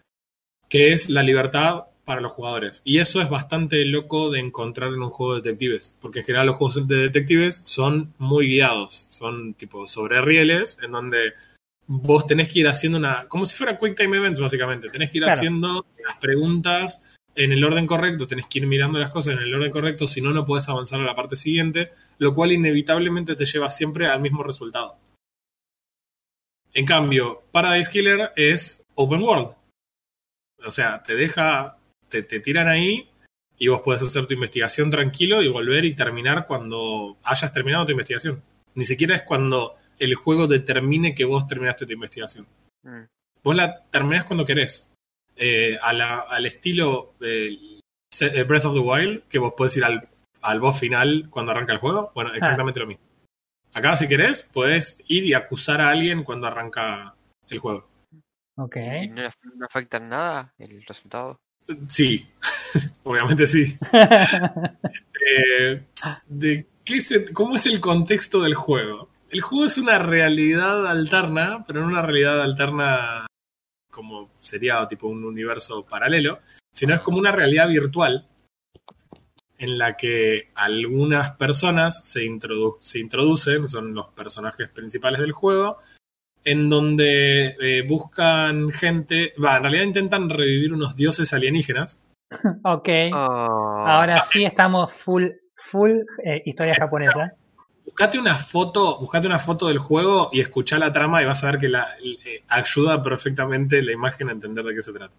Que es la libertad para los jugadores. Y eso es bastante loco de encontrar en un juego de detectives, porque en general los juegos de detectives son muy guiados, son tipo sobre rieles, en donde vos tenés que ir haciendo una, como si fuera Quick Time Events básicamente, tenés que ir Claro. haciendo las preguntas en el orden correcto, tenés que ir mirando las cosas en el orden correcto, si no, no puedes avanzar a la parte siguiente, lo cual inevitablemente te lleva siempre al mismo resultado. En cambio, Paradise Killer es open world. O sea, te deja, te, te tiran ahí y vos puedes hacer tu investigación tranquilo y volver y terminar cuando hayas terminado tu investigación. Ni siquiera es cuando el juego determine que vos terminaste tu investigación. Mm. Vos la terminás cuando querés. Eh, a la- al estilo eh, eh, Breath of the Wild, que vos podés ir al, al boss final cuando arranca el juego. Bueno, exactamente lo mismo. Acá, si querés, podés ir y acusar a alguien cuando arranca el juego. Ok. ¿Y no, no afecta en nada el resultado? Sí, obviamente sí. Eh, de qué se- ¿Cómo es el contexto del juego? El juego es una realidad alterna, pero no una realidad alterna como sería tipo un universo paralelo, sino es como una realidad virtual en la que algunas personas se, introdu- se introducen, son los personajes principales del juego, en donde eh, buscan gente, va, en realidad intentan revivir unos dioses alienígenas. ok. Oh. Ahora sí estamos full, full eh, historia japonesa. Buscate una foto, buscate una foto del juego y escuchá la trama y vas a ver que la, eh, ayuda perfectamente la imagen a entender de qué se trata.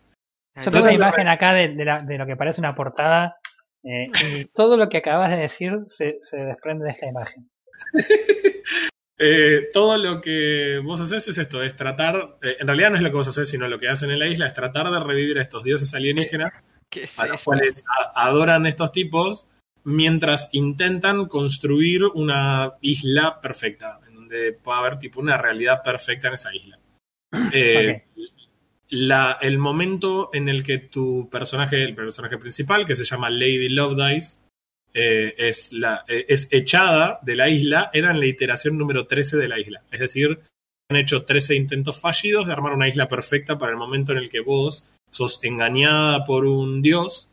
Yo tengo una imagen acá de, de la- de lo que parece una portada eh, y todo lo que acabas de decir se, se desprende de esta imagen. Eh, todo lo que vos haces es esto, es tratar, eh, en realidad no es lo que vos haces, sino lo que hacen en la isla, es tratar de revivir a estos dioses alienígenas ¿Qué es a los cuales a- adoran estos tipos, mientras intentan construir una isla perfecta, en donde pueda haber tipo una realidad perfecta en esa isla. Eh, la- el momento en el que tu personaje, el personaje principal, que se llama Lady Love Dice, eh, es, la, eh, es echada de la isla, era en la iteración número 13 de la isla. Es decir, han hecho 13 intentos fallidos de armar una isla perfecta para el momento en el que vos sos engañada por un dios,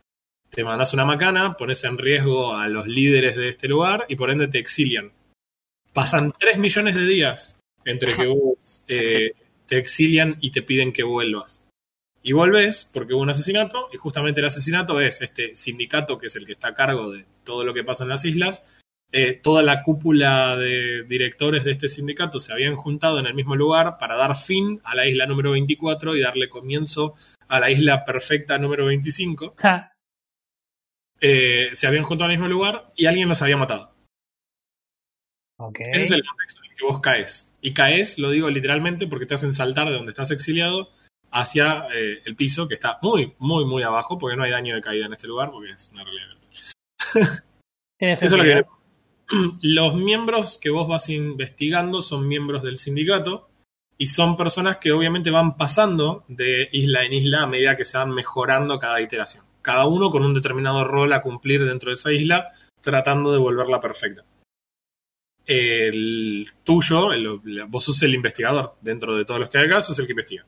te mandas una macana, pones en riesgo a los líderes de este lugar y por ende te exilian. Pasan 3 millones de días entre que vos eh, te exilian y te piden que vuelvas. Y volvés porque hubo un asesinato y justamente el asesinato es este sindicato que es el que está a cargo de todo lo que pasa en las islas. Eh, toda la cúpula de directores de este sindicato se habían juntado en el mismo lugar para dar fin a la isla número 24 y darle comienzo a la isla perfecta número 25. Eh, se habían juntado en el mismo lugar y alguien los había matado. Okay. Ese es el contexto en el que vos caes. Y caes, lo digo literalmente, porque te hacen saltar de donde estás exiliado hacia eh, el piso, que está muy, muy, muy abajo, porque no hay daño de caída en este lugar, porque es una realidad Eso es lo que Los miembros que vos vas investigando son miembros del sindicato y son personas que obviamente van pasando de isla en isla a medida que se van mejorando cada iteración. Cada uno con un determinado rol a cumplir dentro de esa isla, tratando de volverla perfecta. El tuyo, el, vos sos el investigador. Dentro de todos los que hay acá, sos el que investiga.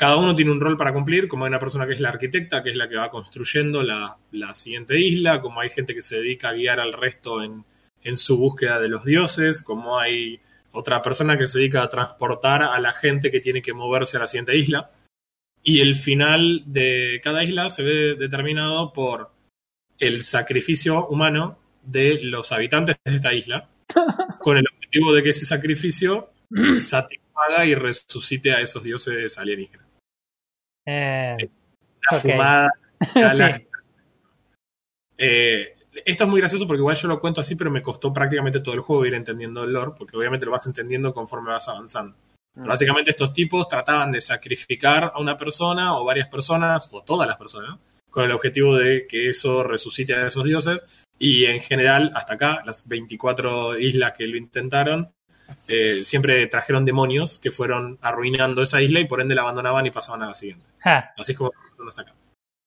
Cada uno tiene un rol para cumplir, como hay una persona que es la arquitecta, que es la que va construyendo la, la siguiente isla, como hay gente que se dedica a guiar al resto en, en su búsqueda de los dioses, como hay otra persona que se dedica a transportar a la gente que tiene que moverse a la siguiente isla. Y el final de cada isla se ve determinado por el sacrificio humano de los habitantes de esta isla, con el objetivo de que ese sacrificio satisfaga y resucite a esos dioses alienígenas. Eh, la fumada. ya la- Sí. Eh, esto es muy gracioso porque igual yo lo cuento así, pero me costó prácticamente todo el juego ir entendiendo el lore, porque obviamente lo vas entendiendo conforme vas avanzando. Mm. Básicamente estos tipos trataban de sacrificar a una persona o varias personas, o todas las personas, con el objetivo de que eso resucite a esos dioses. Y en general, hasta acá, las 24 islas que lo intentaron, eh, siempre trajeron demonios que fueron arruinando esa isla y por ende la abandonaban y pasaban a la siguiente. Ja, Así es como funciona hasta acá.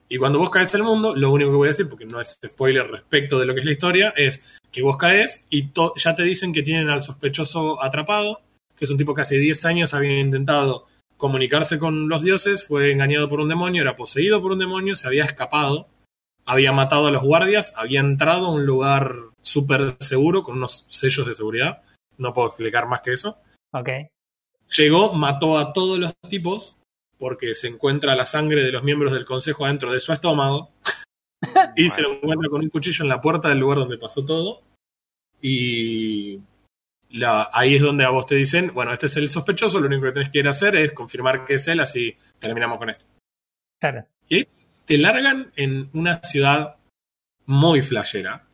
Y cuando vos caes al mundo, lo único que voy a decir, porque no es spoiler respecto de lo que es la historia, es que vos caes y ya te dicen que tienen al sospechoso atrapado, que es un tipo que hace 10 años había intentado comunicarse con los dioses, fue engañado por un demonio, era poseído por un demonio, se había escapado, había matado a los guardias, había entrado a un lugar súper seguro con unos sellos de seguridad, no puedo explicar más que eso, ok. Llegó, mató a todos los tipos porque se encuentra la sangre de los miembros del consejo dentro de su estómago y se lo encuentra con un cuchillo en la puerta del lugar donde pasó todo y la- ahí es donde a vos te dicen, bueno, este es el sospechoso, lo único que tenés que ir a hacer es confirmar que es él, así terminamos con esto. Claro. Y ahí te largan en una ciudad muy flashera,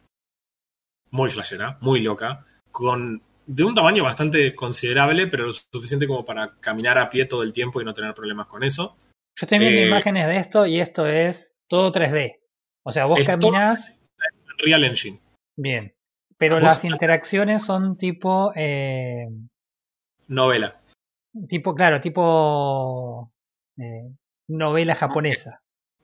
muy flashera, muy loca, con de un tamaño bastante considerable, pero lo suficiente como para caminar a pie todo el tiempo y no tener problemas con eso. Yo estoy viendo Eh, imágenes de esto y esto es todo 3D. O sea, vos caminás Real Engine. bien, pero las interacciones son tipo, eh, Novela. tipo, claro, tipo eh, novela japonesa.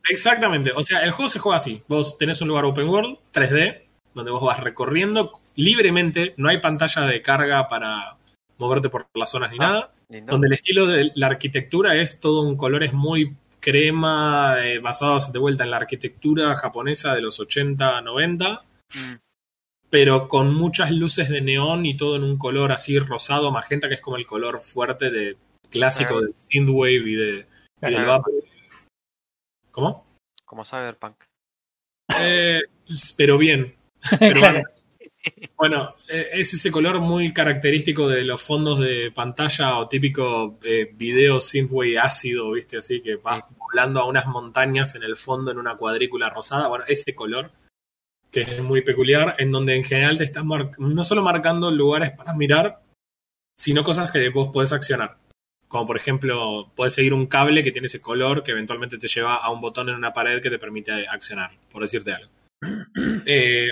Exactamente. O sea, el juego se juega así. Vos tenés un lugar open world, 3D, donde vos vas recorriendo libremente. No hay pantalla de carga para moverte por las zonas ni Ah. nada. Lindo. donde el estilo de la arquitectura es todo un colores muy crema, eh, basados de vuelta en la arquitectura japonesa de los 80, 90, Mm. pero con muchas luces de neón y todo en un color así rosado, magenta, que es como el color fuerte de clásico del synthwave y de y del vapor. ¿Cómo? Como Cyberpunk. Eh, pero bien. Pero Claro. bueno, Bueno, eh, es ese color muy característico de los fondos de pantalla o típico eh, video synthwave ácido, ¿viste? Así que vas volando a unas montañas en el fondo en una cuadrícula rosada. Bueno, ese color que es muy peculiar, en donde en general te estás no solo marcando lugares para mirar, sino cosas que vos podés accionar. Como por ejemplo, podés seguir un cable que tiene ese color que eventualmente te lleva a un botón en una pared que te permite accionar, por decirte algo. Eh,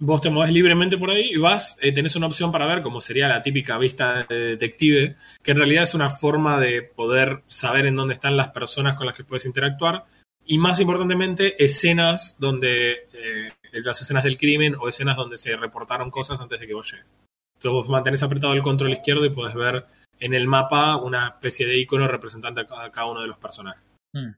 vos te movés libremente por ahí y vas, eh, tenés una opción para ver como sería la típica vista de detective, que en realidad es una forma de poder saber en dónde están las personas con las que puedes interactuar y más importantemente escenas donde eh, las escenas del crimen o escenas donde se reportaron cosas antes de que vos llegues. Entonces vos mantenés apretado el control izquierdo y podés ver en el mapa una especie de icono representante a cada, uno de los personajes. Mm.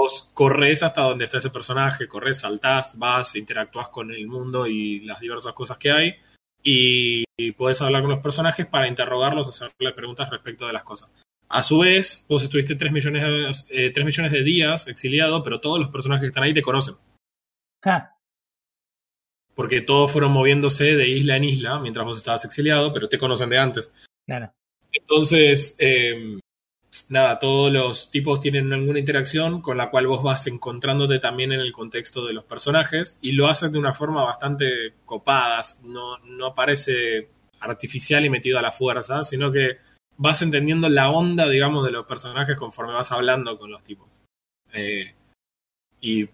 Vos corres hasta donde está ese personaje, corres, saltás, vas, interactúas con el mundo y las diversas cosas que hay y, y podés hablar con los personajes para interrogarlos, hacerles preguntas respecto de las cosas. A su vez, vos estuviste 3 millones, de, eh, 3 millones de días exiliado, pero todos los personajes que están ahí te conocen. Ah, Porque todos fueron moviéndose de isla en isla mientras vos estabas exiliado, pero te conocen de antes. claro. Entonces, eh, nada, todos los tipos tienen alguna interacción con la cual vos vas encontrándote también en el contexto de los personajes y lo haces de una forma bastante copada, no, no parece artificial y metido a la fuerza, sino que vas entendiendo la onda, digamos, de los personajes conforme vas hablando con los tipos. Eh, y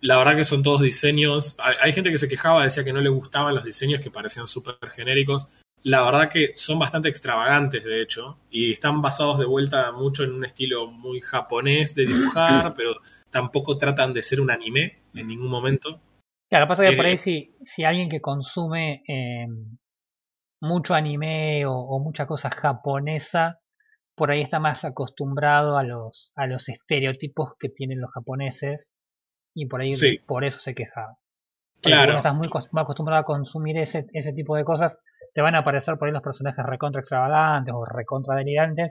la verdad que son todos diseños. Hay, hay gente que se quejaba, decía que no le gustaban los diseños que parecían súper genéricos. La verdad que son bastante extravagantes, de hecho, y están basados de vuelta mucho en un estilo muy japonés de dibujar, pero tampoco tratan de ser un anime en ningún momento. Claro, pasa que por Eh, ahí si, si alguien que consume eh, mucho anime o, o mucha cosa japonesa, por ahí está más acostumbrado a los, a los estereotipos que tienen los japoneses y por ahí Sí. por eso se quejaba. Claro. Si estás muy muy acostumbrado a consumir ese, ese tipo de cosas, te van a aparecer por ahí los personajes recontra extravagantes o recontra delirantes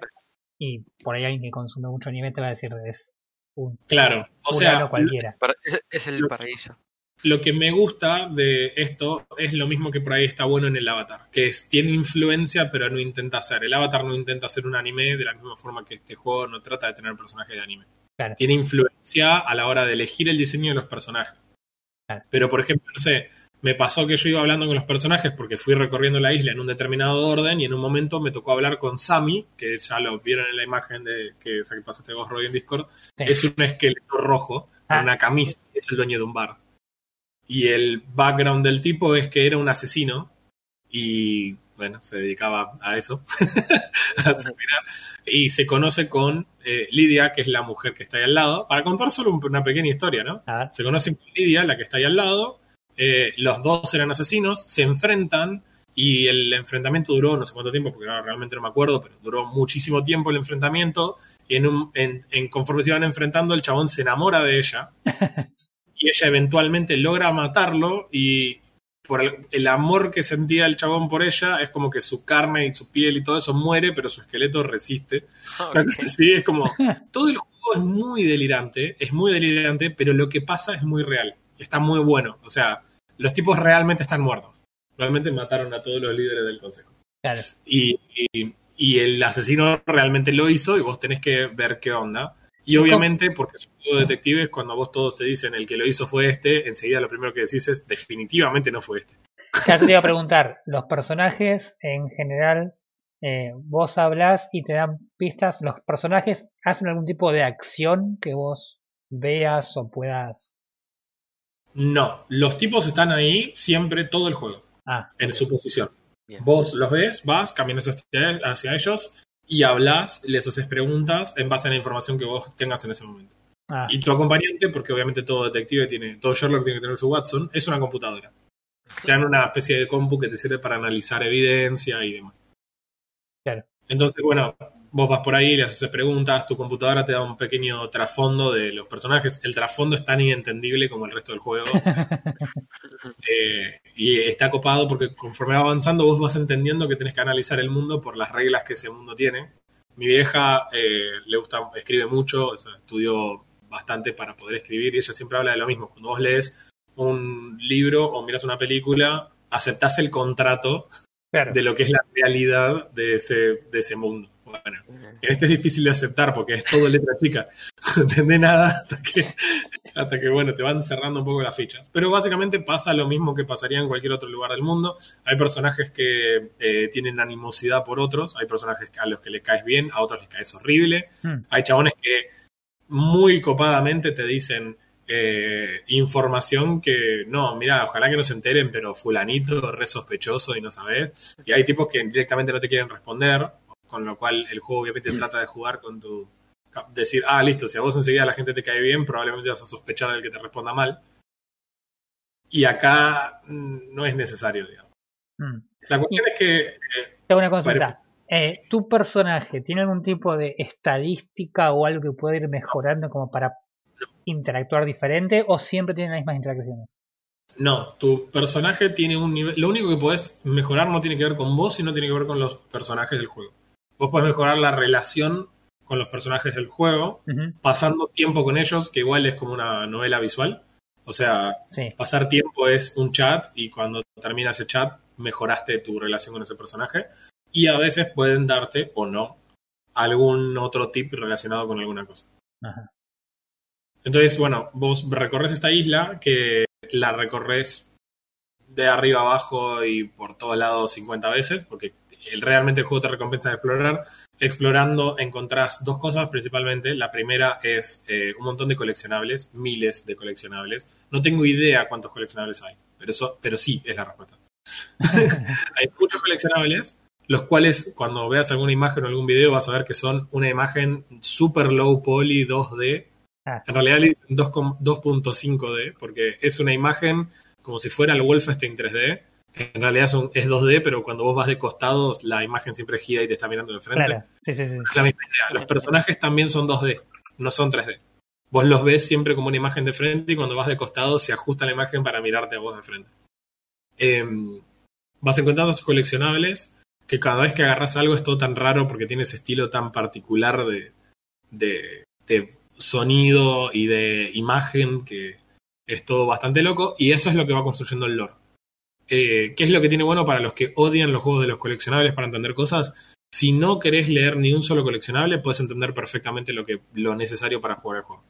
y por ahí alguien que consume mucho anime te va a decir es un Claro, o sea, cualquiera. Es, es el paraíso. lo que me gusta de esto es lo mismo que por ahí está bueno en el Avatar, que es, tiene influencia pero no intenta hacer. El Avatar no intenta hacer un anime de la misma forma que este juego no trata de tener personajes de anime. Claro. Tiene influencia a la hora de elegir el diseño de los personajes. Pero, por ejemplo, no sé, me pasó que yo iba hablando con los personajes porque fui recorriendo la isla en un determinado orden y en un momento me tocó hablar con Sammy, que ya lo vieron en la imagen de que, esa que pasaste vos, Roy, en Discord. Sí. Es un esqueleto rojo con Ah. una camisa es el dueño de un bar. Y el background del tipo es que era un asesino y, bueno, se dedicaba a eso, a. Y se conoce con eh, Lidia, que es la mujer que está ahí al lado, para contar solo un- una pequeña historia, ¿no? Se conocen con Lidia, la que está ahí al lado. eh, los dos eran asesinos, se enfrentan y el enfrentamiento duró no sé cuánto tiempo, porque no, realmente no me acuerdo, pero duró muchísimo tiempo el enfrentamiento. Y en, un, en, en conforme se iban enfrentando, el chabón se enamora de ella. y ella eventualmente logra matarlo y por el, el amor que sentía el chabón por ella, es como que su carne y su piel y todo eso muere, pero su esqueleto resiste. Cosa así, es como. Todo el juego es muy delirante, es muy delirante, pero lo que pasa es muy real. Está muy bueno. O sea, los tipos realmente están muertos. Realmente mataron a todos los líderes del consejo. Claro. Y, y- y el asesino realmente lo hizo y vos tenés que ver qué onda. Y obviamente, porque es un juego de detectives, cuando vos todos te dicen el que lo hizo fue este, enseguida lo primero que decís es definitivamente no fue este. Claro, te iba a preguntar, los personajes en general, eh, vos hablas y te dan pistas, ¿los personajes hacen algún tipo de acción que vos veas o puedas... No, los tipos están ahí siempre todo el juego. Ah, en su posición. Bien. Vos los ves, vas, caminas hacia, hacia ellos y hablas, les haces preguntas en base a la información que vos tengas en ese momento. ah, Y tu acompañante, porque obviamente todo detective tiene, todo Sherlock tiene que tener su Watson, es una computadora. Te dan una especie de compu que te sirve para analizar evidencia y demás. Claro. Entonces, bueno, vos vas por ahí, le haces preguntas, tu computadora te da un pequeño trasfondo de los personajes. El trasfondo es tan inentendible como el resto del juego. eh, y está copado porque conforme va avanzando vos vas entendiendo que tenés que analizar el mundo por las reglas que ese mundo tiene. Mi vieja eh, le gusta, escribe mucho, estudió bastante para poder escribir y ella siempre habla de lo mismo. Cuando vos lees un libro o miras una película, aceptás el contrato claro. de lo que es la realidad de ese, de ese mundo. Bueno, en este es difícil de aceptar porque es todo letra chica. No entendés nada hasta que, hasta que, bueno, te van cerrando un poco las fichas. Pero básicamente pasa lo mismo que pasaría en cualquier otro lugar del mundo. Hay personajes que eh, tienen animosidad por otros, hay personajes a los que le caes bien, a otros les caes horrible. Hmm. Hay chabones que muy copadamente te dicen eh, información que no, mira, ojalá que no se enteren, pero fulanito, re sospechoso y no sabes. Y hay tipos que directamente no te quieren responder, con lo cual el juego obviamente trata de jugar con tu... Decir, ah, listo, si a vos enseguida la gente te cae bien, probablemente vas a sospechar del que te responda mal. Y acá mm, no es necesario, digamos. Mm. La cuestión es que eh, Tengo una consulta. Eh, ¿Tu personaje tiene algún tipo de estadística o algo que puede ir mejorando como para interactuar diferente o siempre tiene las mismas interacciones? No, tu personaje tiene un nivel. Lo único que podés mejorar no tiene que ver con vos, sino tiene que ver con los personajes del juego. Vos podés mejorar la relación con los personajes del juego, pasando tiempo con ellos, que igual es como una novela visual. O sea, Sí, pasar tiempo es un chat y cuando termina ese chat mejoraste tu relación con ese personaje. Y a veces pueden darte o no algún otro tip relacionado con alguna cosa. ajá. Entonces, bueno, vos recorres esta isla que la recorres de arriba abajo y por todos lados 50 veces, porque realmente el juego te recompensa de explorar. Explorando encontrás dos cosas principalmente. La primera es eh, un montón de coleccionables, miles de coleccionables. No tengo idea cuántos coleccionables hay, pero, eso, pero sí es la respuesta. hay muchos coleccionables, los cuales cuando veas alguna imagen o algún video vas a ver que son una imagen super low poly 2D Ah, en realidad le dicen 2,- 2.5D, porque es una imagen como si fuera el Wolfenstein 3D. En realidad son- es 2D, pero cuando vos vas de costados, la imagen siempre gira y te está mirando de frente. claro, sí, sí, sí. Es la misma idea. Los personajes también son 2D, no son 3D. Vos los ves siempre como una imagen de frente y cuando vas de costado se ajusta la imagen para mirarte a vos de frente. Em, vas encontrando estos coleccionables que cada vez que agarras algo es todo tan raro porque tiene ese estilo tan particular de, de, de sonido y de imagen que es todo bastante loco y eso es lo que va construyendo el lore. Eh, ¿Qué es lo que tiene bueno para los que odian los juegos de los coleccionables para entender cosas? Si no querés leer ni un solo coleccionable, puedes entender perfectamente lo, que, lo necesario para jugar el juego.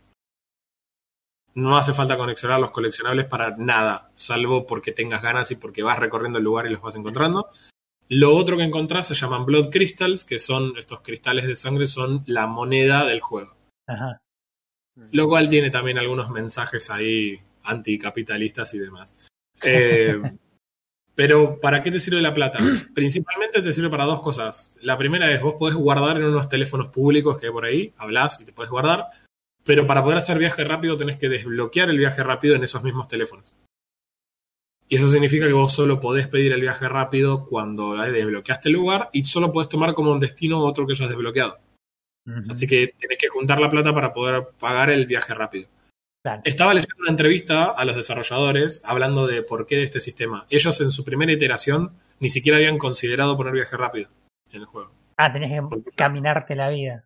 No hace falta coleccionar los coleccionables para nada, salvo porque tengas ganas y porque vas recorriendo el lugar y los vas encontrando. Lo otro que encontrás se llaman Blood Crystals, que son estos cristales de sangre, son la moneda del juego. Ajá. Lo cual tiene también algunos mensajes ahí anticapitalistas y demás. Eh, pero, ¿para qué te sirve la plata? Principalmente te sirve para dos cosas. La primera es, vos podés guardar en unos teléfonos públicos que hay por ahí, hablas y te puedes guardar, pero para poder hacer viaje rápido tenés que desbloquear el viaje rápido en esos mismos teléfonos. Y eso significa que vos solo podés pedir el viaje rápido cuando desbloqueaste el lugar y solo podés tomar como un destino otro que hayas desbloqueado. Así que tenés que juntar la plata para poder pagar el viaje rápido. Claro. Estaba leyendo una entrevista a los desarrolladores hablando de por qué de este sistema. Ellos en su primera iteración ni siquiera habían considerado poner viaje rápido en el juego. Ah, tenés que caminarte la vida.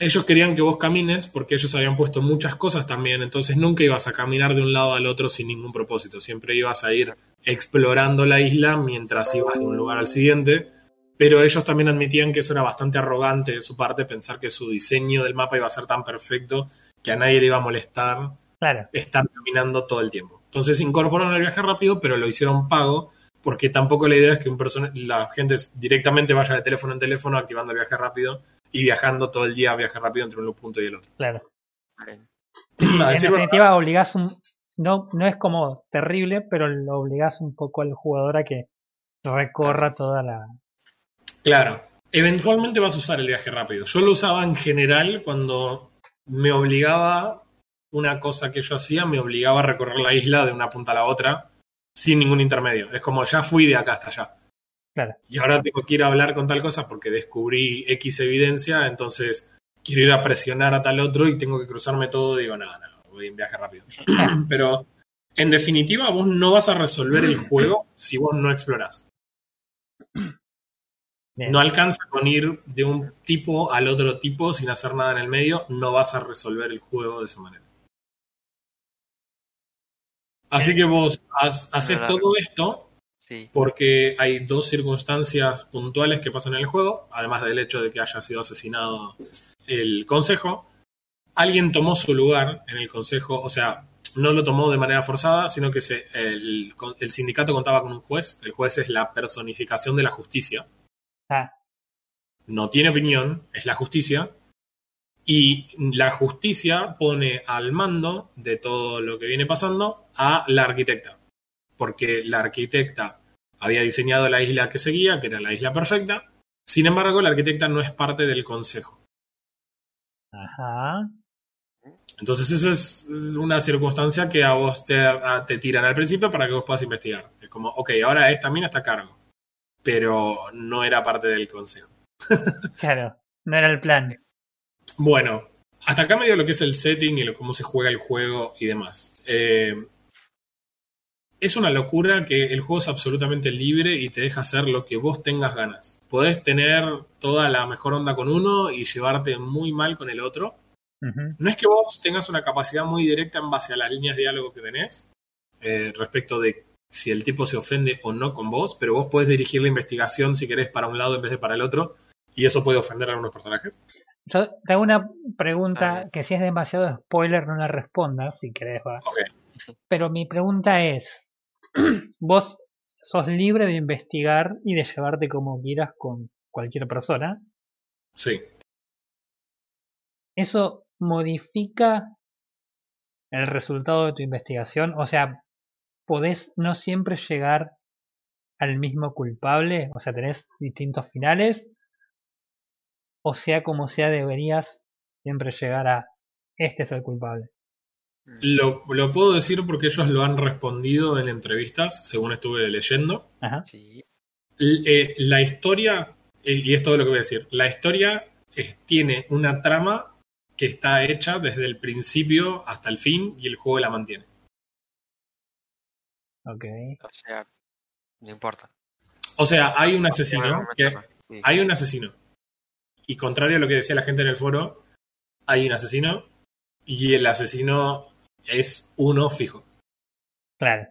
Ellos querían que vos camines porque ellos habían puesto muchas cosas también, entonces nunca ibas a caminar de un lado al otro sin ningún propósito. Siempre ibas a ir explorando la isla mientras ibas de un lugar al siguiente. Pero ellos también admitían que eso era bastante arrogante de su parte, pensar que su diseño del mapa iba a ser tan perfecto que a nadie le iba a molestar Claro. estar caminando todo el tiempo. Entonces incorporaron el viaje rápido, pero lo hicieron pago, porque tampoco la idea es que un persona, la gente directamente vaya de teléfono en teléfono activando el viaje rápido y viajando todo el día viaje rápido entre un punto y el otro. Claro. Sí, en definitiva obligás un... No, no es como terrible, pero lo obligás un poco al jugador a que recorra toda la... Claro. Eventualmente vas a usar el viaje rápido. Yo lo usaba en general cuando me obligaba, una cosa que yo hacía, me obligaba a recorrer la isla de una punta a la otra sin ningún intermedio. Es como ya fui de acá hasta allá. Claro. Y ahora tengo que ir a hablar con tal cosa porque descubrí X evidencia, entonces quiero ir a presionar a tal otro y tengo que cruzarme todo. Digo, nada, no, voy en viaje rápido. Pero en definitiva, vos no vas a resolver el juego si vos no explorás. Bien. No alcanza con ir de un tipo al otro tipo sin hacer nada en el medio, no vas a resolver el juego de esa manera. Así que vos has- haces todo esto Sí. porque hay dos circunstancias puntuales que pasan en el juego, además del hecho de que haya sido asesinado el consejo. Alguien tomó su lugar en el consejo, o sea, no lo tomó de manera forzada, sino que se, el, el sindicato contaba con un juez. El juez es la personificación de la justicia. Ah, no tiene opinión, es la justicia, y la justicia pone al mando de todo lo que viene pasando a la arquitecta, porque la arquitecta había diseñado la isla que seguía, que era la isla perfecta, sin embargo la arquitecta no es parte del consejo. ajá. Entonces esa es una circunstancia que a vos te, a- te tiran al principio para que vos puedas investigar. Es como, ok, ahora esta mina está a cargo, pero no era parte del consejo. Claro. No era el plan. Bueno, hasta acá medio lo que es el setting y lo, cómo se juega el juego y demás. Eh, es una locura que el juego es absolutamente libre y te deja hacer lo que vos tengas ganas. Podés tener toda la mejor onda con uno y llevarte muy mal con el otro. No es que vos tengas una capacidad muy directa en base a las líneas de diálogo que tenés eh, respecto de si el tipo se ofende o no con vos, pero vos podés dirigir la investigación si querés para un lado en vez de para el otro y eso puede ofender a algunos personajes. Yo te hago una pregunta que si es demasiado spoiler no la respondas, si querés va. Ok. Pero mi pregunta es, vos sos libre de investigar y de llevarte como quieras con cualquier persona. Sí. ¿Eso modifica el resultado de tu investigación? O sea, ¿podés no siempre llegar al mismo culpable? O sea, ¿tenés distintos finales? O sea, como sea, deberías siempre llegar a este es el culpable. Mm. Lo, lo puedo decir porque ellos lo han respondido en entrevistas, según estuve leyendo. Ajá. Sí. L- eh, la historia, eh, y es todo lo que voy a decir, la historia eh, tiene una trama que está hecha desde el principio hasta el fin y el juego la mantiene. Ok. O sea, no importa. O sea, hay un asesino, que. Sí. hay un asesino. Y contrario a lo que decía la gente en el foro, hay un asesino y el asesino es uno fijo. Claro.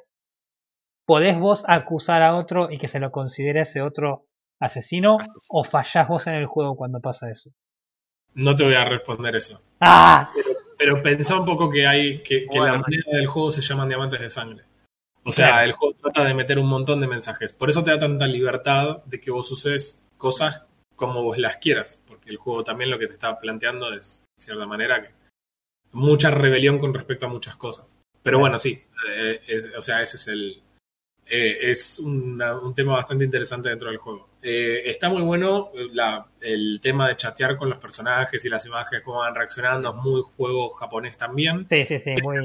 ¿Podés vos acusar a otro y que se lo considere ese otro asesino? ¿O fallás vos en el juego cuando pasa eso? No te voy a responder eso. ¡Ah! Pero pensá un poco que hay que, que Bueno. la moneda del juego se llaman diamantes de sangre. O sea, Claro. el juego trata de meter un montón de mensajes. Por eso te da tanta libertad de que vos uses cosas como vos las quieras. Porque el juego también lo que te está planteando es, de cierta manera, que mucha rebelión con respecto a muchas cosas. Pero bueno, sí. eh, es- o sea, ese es el. eh, es una- un tema bastante interesante dentro del juego. Eh, está muy bueno la- el tema de chatear con los personajes y las imágenes, cómo van reaccionando. Es muy juego japonés también. Sí, sí, sí, muy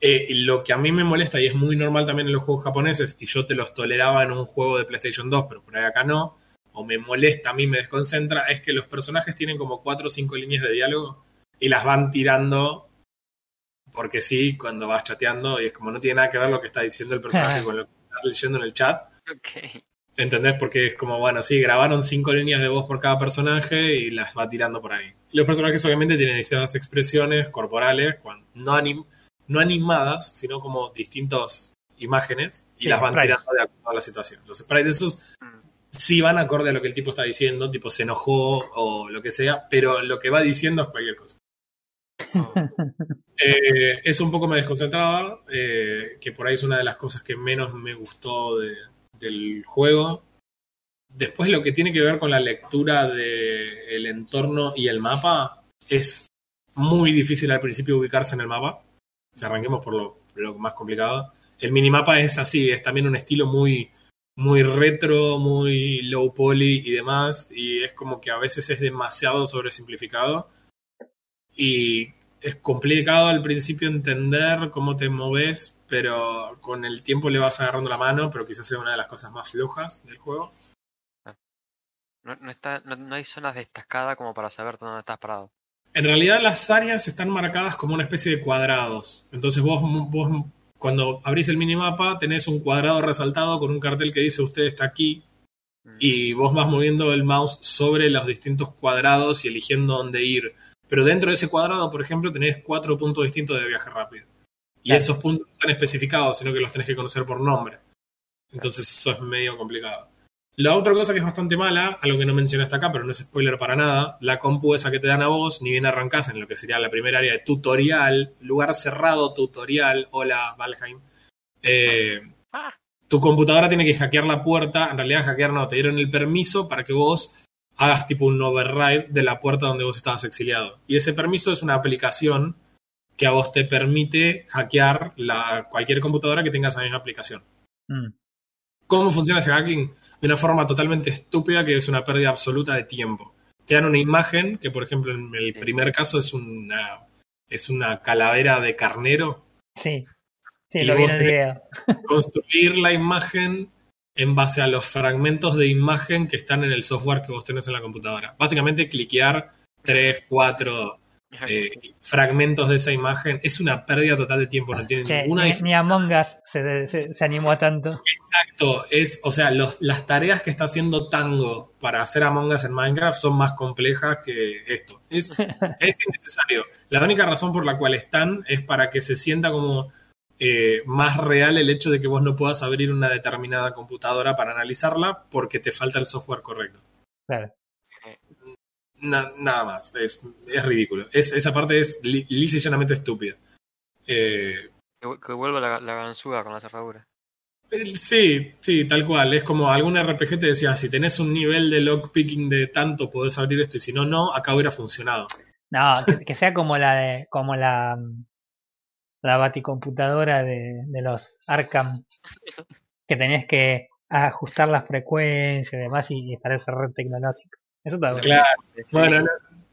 Eh, lo que a mí me molesta, y es muy normal también en los juegos japoneses, y yo te los toleraba en un juego de PlayStation 2, pero por ahí acá no, o me molesta, a mí me desconcentra, es que los personajes tienen como cuatro o cinco líneas de diálogo y las van tirando porque sí, cuando vas chateando, y es como no tiene nada que ver lo que está diciendo el personaje con lo que estás leyendo en el chat. Ok. ¿Entendés? Porque es como, bueno, sí, grabaron cinco líneas de voz por cada personaje y las va tirando por ahí. Los personajes obviamente tienen distintas expresiones corporales, no, anim- no animadas, sino como distintas imágenes y Sí, las van tirando de acuerdo a la situación. Los sprites esos Mm. sí van acorde a lo que el tipo está diciendo, tipo se enojó o lo que sea, pero lo que va diciendo es cualquier cosa. Eh, eso un poco me desconcentraba, eh, que por ahí es una de las cosas que menos me gustó de- del juego. Después lo que tiene que ver con la lectura del entorno y el mapa, es muy difícil al principio ubicarse en el mapa. Arranquemos por lo, más complicado. El minimapa es así, es también un estilo muy, muy retro, muy low poly y demás, y es como que a veces es demasiado sobresimplificado. Y es complicado al principio entender cómo te moves, pero con el tiempo le vas agarrando la mano, pero quizás sea una de las cosas más flojas del juego. no, no, está, no hay zonas destacadas como para saber dónde estás parado. En realidad las áreas están marcadas como una especie de cuadrados. Entonces vos, vos cuando abrís el minimapa tenés un cuadrado resaltado con un cartel que dice usted está aquí Mm. y vos vas moviendo el mouse sobre los distintos cuadrados y eligiendo dónde ir. Pero dentro de ese cuadrado, por ejemplo, tenés cuatro puntos distintos de viaje rápido. Y Claro. esos puntos no están especificados, sino que los tenés que conocer por nombre. Entonces eso es medio complicado. La otra cosa que es bastante mala, algo que no mencioné hasta acá, pero no es spoiler para nada, la compu esa que te dan a vos, ni bien arrancás en lo que sería la primera área de tutorial, lugar cerrado tutorial, hola Valheim, eh, tu computadora tiene que hackear la puerta, en realidad hackear no, te dieron el permiso para que vos hagas tipo un override de la puerta donde vos estabas exiliado. Y ese permiso es una aplicación que a vos te permite hackear la, cualquier computadora que tenga esa misma aplicación. Mm. ¿Cómo funciona ese hacking? De una forma totalmente estúpida que es una pérdida absoluta de tiempo. Te dan una imagen, que por ejemplo en el primer caso es una, es una calavera de carnero. Sí, sí, Y lo vi en el video. Construir la imagen en base a los fragmentos de imagen que están en el software que vos tenés en la computadora. Básicamente cliquear 3, 4 eh, fragmentos de esa imagen. Es una pérdida total de tiempo, no tiene Che, ninguna ni, ni Among Us se, se- se animó a tanto. Exacto, es, o sea, los- las tareas que está haciendo Tango para hacer Among Us en Minecraft son más complejas que esto. Es, es innecesario. La única razón por la cual están es para que se sienta como eh, más real el hecho de que vos no puedas abrir una determinada computadora para analizarla porque te falta el software correcto. Claro. Na- nada más, es, es ridículo. Es, esa parte es li- lisa y llanamente estúpida. Eh, Que, que vuelva la, la ganzúa con la cerradura. Sí, sí, tal cual. Es como algún RPG te decía, si tenés un nivel de lockpicking de tanto, podés abrir esto y si no, no, acá hubiera funcionado. No, que, que sea como la de, como la la baticomputadora de, de los Arkham que tenés que ajustar la frecuencia y demás y, y parece re tecnológico. Eso está bueno. Claro. Bueno, no,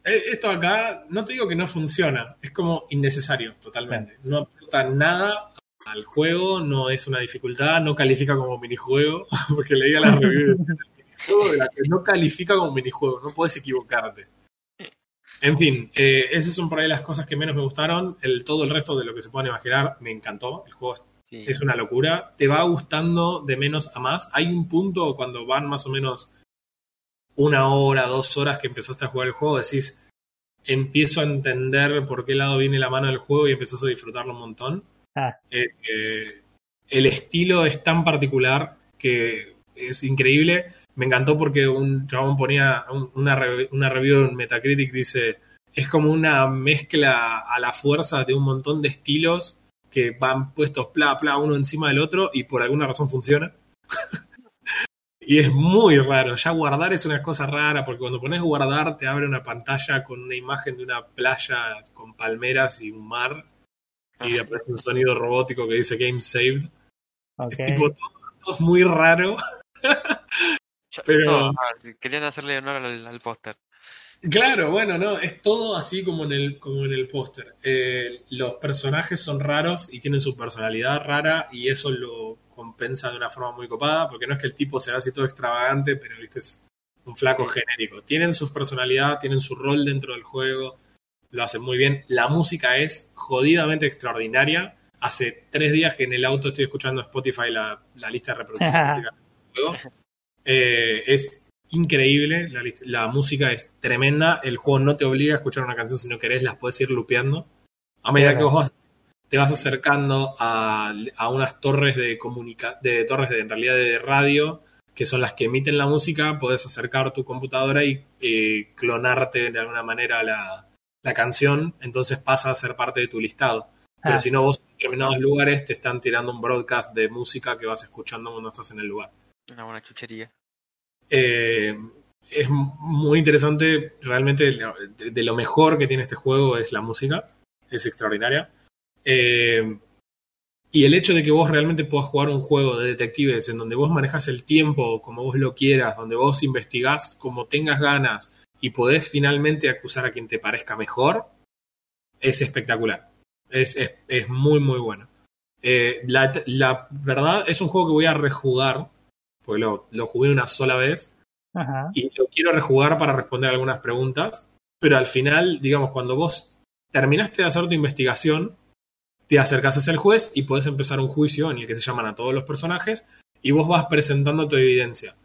eh, esto acá, no te digo que no funciona, es como innecesario totalmente. No aporta nada al juego, no es una dificultad, no califica como minijuego, porque leía la review de la que no califica como minijuego, no puedes equivocarte. En fin, eh, esas son por ahí las cosas que menos me gustaron. El, todo el resto de lo que se puedan imaginar me encantó. El juego Sí. es una locura. Te va gustando de menos a más. Hay un punto cuando van más o menos una hora, dos horas que empezaste a jugar el juego, decís, empiezo a entender por qué lado viene la mano del juego y empezás a disfrutarlo un montón. Ah. Eh, eh, el estilo es tan particular que es increíble. Me encantó porque un chabón ponía un- una, re- una review en Metacritic, dice, es como una mezcla a la fuerza de un montón de estilos que van puestos pla, pla, uno encima del otro y por alguna razón funciona. y es muy raro. Ya guardar es una cosa rara porque cuando pones guardar te abre una pantalla con una imagen de una playa con palmeras y un mar y aparece un sonido robótico que dice Game Saved. Es tipo todo, todo es muy raro. Pero- ah, sí, querían hacerle honor al, al póster. Claro, bueno, no, es todo así como en el, como en el póster. Eh, los personajes son raros y tienen su personalidad rara y eso lo compensa de una forma muy copada, porque no es que el tipo sea así todo extravagante, pero viste es un flaco genérico. Tienen su personalidad, tienen su rol dentro del juego, lo hacen muy bien. La música es jodidamente extraordinaria. Hace tres días que en el auto estoy escuchando Spotify la, la lista de reproducción de música del juego. Eh, es increíble, la, música es tremenda, el juego no te obliga a escuchar una canción si no querés, las puedes ir lupeando. A medida Bueno. que vos vas, te vas acercando a, a unas torres de comunica de torres de en realidad de radio, que son las que emiten la música, podés acercar tu computadora y eh, clonarte de alguna manera la, la canción, entonces pasa a ser parte de tu listado. Pero Ah. si no, vos en determinados lugares te están tirando un broadcast de música que vas escuchando cuando estás en el lugar. Una buena chuchería. Eh, es muy interesante, realmente de, lo mejor que tiene este juego es la música, es extraordinaria. Eh, y el hecho de que vos realmente puedas jugar un juego de detectives en donde vos manejas el tiempo como vos lo quieras, donde vos investigás como tengas ganas y podés finalmente acusar a quien te parezca mejor, es espectacular. Es, es, es muy, muy bueno. Eh, la, la verdad es un juego que voy a rejugar, porque lo, lo jugué una sola vez Ajá. y lo quiero rejugar para responder algunas preguntas, pero al final, digamos, cuando vos terminaste de hacer tu investigación, te acercas hacia el juez y podés empezar un juicio en el que se llaman a todos los personajes y vos vas presentando tu evidencia.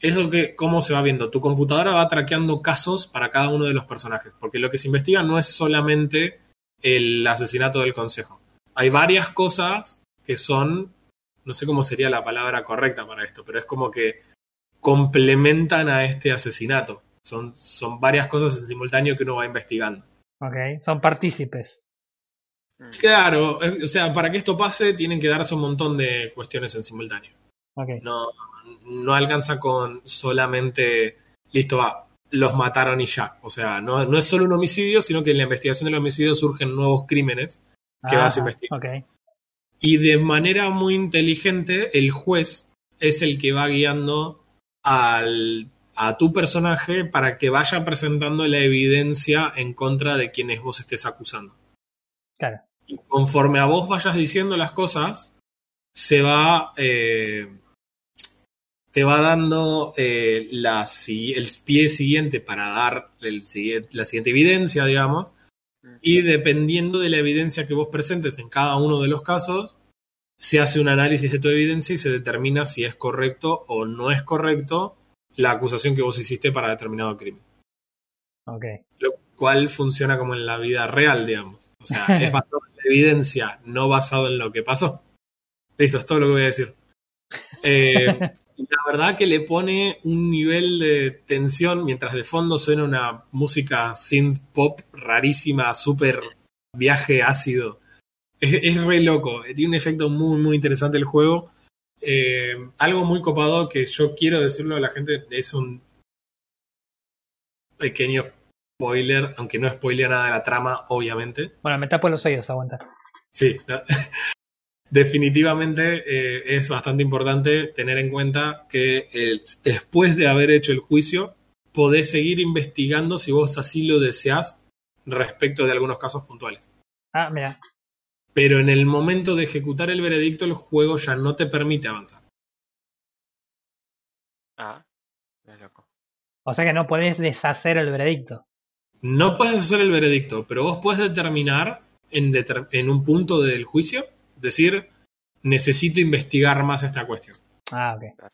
Eso que, ¿cómo se va viendo? Tu computadora va traqueando casos para cada uno de los personajes, porque lo que se investiga no es solamente el asesinato del consejo. Hay varias cosas que son, no sé cómo sería la palabra correcta para esto, pero es como que complementan a este asesinato. Son, son varias cosas en simultáneo que uno va investigando. Ok. Son partícipes. Mm. Claro, o sea, para que esto pase tienen que darse un montón de cuestiones en simultáneo. Ok. No, no alcanza con solamente, listo, va, los mataron y ya. O sea, no, no es solo un homicidio, sino que en la investigación del homicidio surgen nuevos crímenes que vas a Ajá, investigar. Ok. Y de manera muy inteligente, el juez es el que va guiando al, a tu personaje para que vaya presentando la evidencia en contra de quienes vos estés acusando. Claro. Y conforme a vos vayas diciendo las cosas, se va. eh, te va dando eh, la el pie siguiente para dar el la siguiente evidencia, digamos. Y dependiendo de la evidencia que vos presentes en cada uno de los casos, se hace un análisis de tu evidencia y se determina si es correcto o no es correcto la acusación que vos hiciste para determinado crimen. Ok. Lo cual funciona como en la vida real, digamos. O sea, es basado en la evidencia, no basado en lo que pasó. Listo, es todo lo que voy a decir. Eh, la verdad que le pone un nivel de tensión mientras de fondo suena una música synth pop rarísima, súper viaje ácido. Es, es, re loco, tiene un efecto muy, muy interesante el juego. Eh, algo muy copado que yo quiero decirlo a la gente es un pequeño spoiler, aunque no spoilea nada de la trama, obviamente. Bueno, me tapo los oídos, aguanta. Sí, no. definitivamente eh, es bastante importante tener en cuenta que eh, después de haber hecho el juicio, podés seguir investigando si vos así lo deseás respecto de algunos casos puntuales. Ah, mira. Pero en el momento de ejecutar el veredicto, el juego ya no te permite avanzar. Ah, es loco. O sea que no podés deshacer el veredicto. No puedes hacer el veredicto, pero vos puedes determinar en, deter en un punto del juicio decir, necesito investigar más esta cuestión. Ah, ok.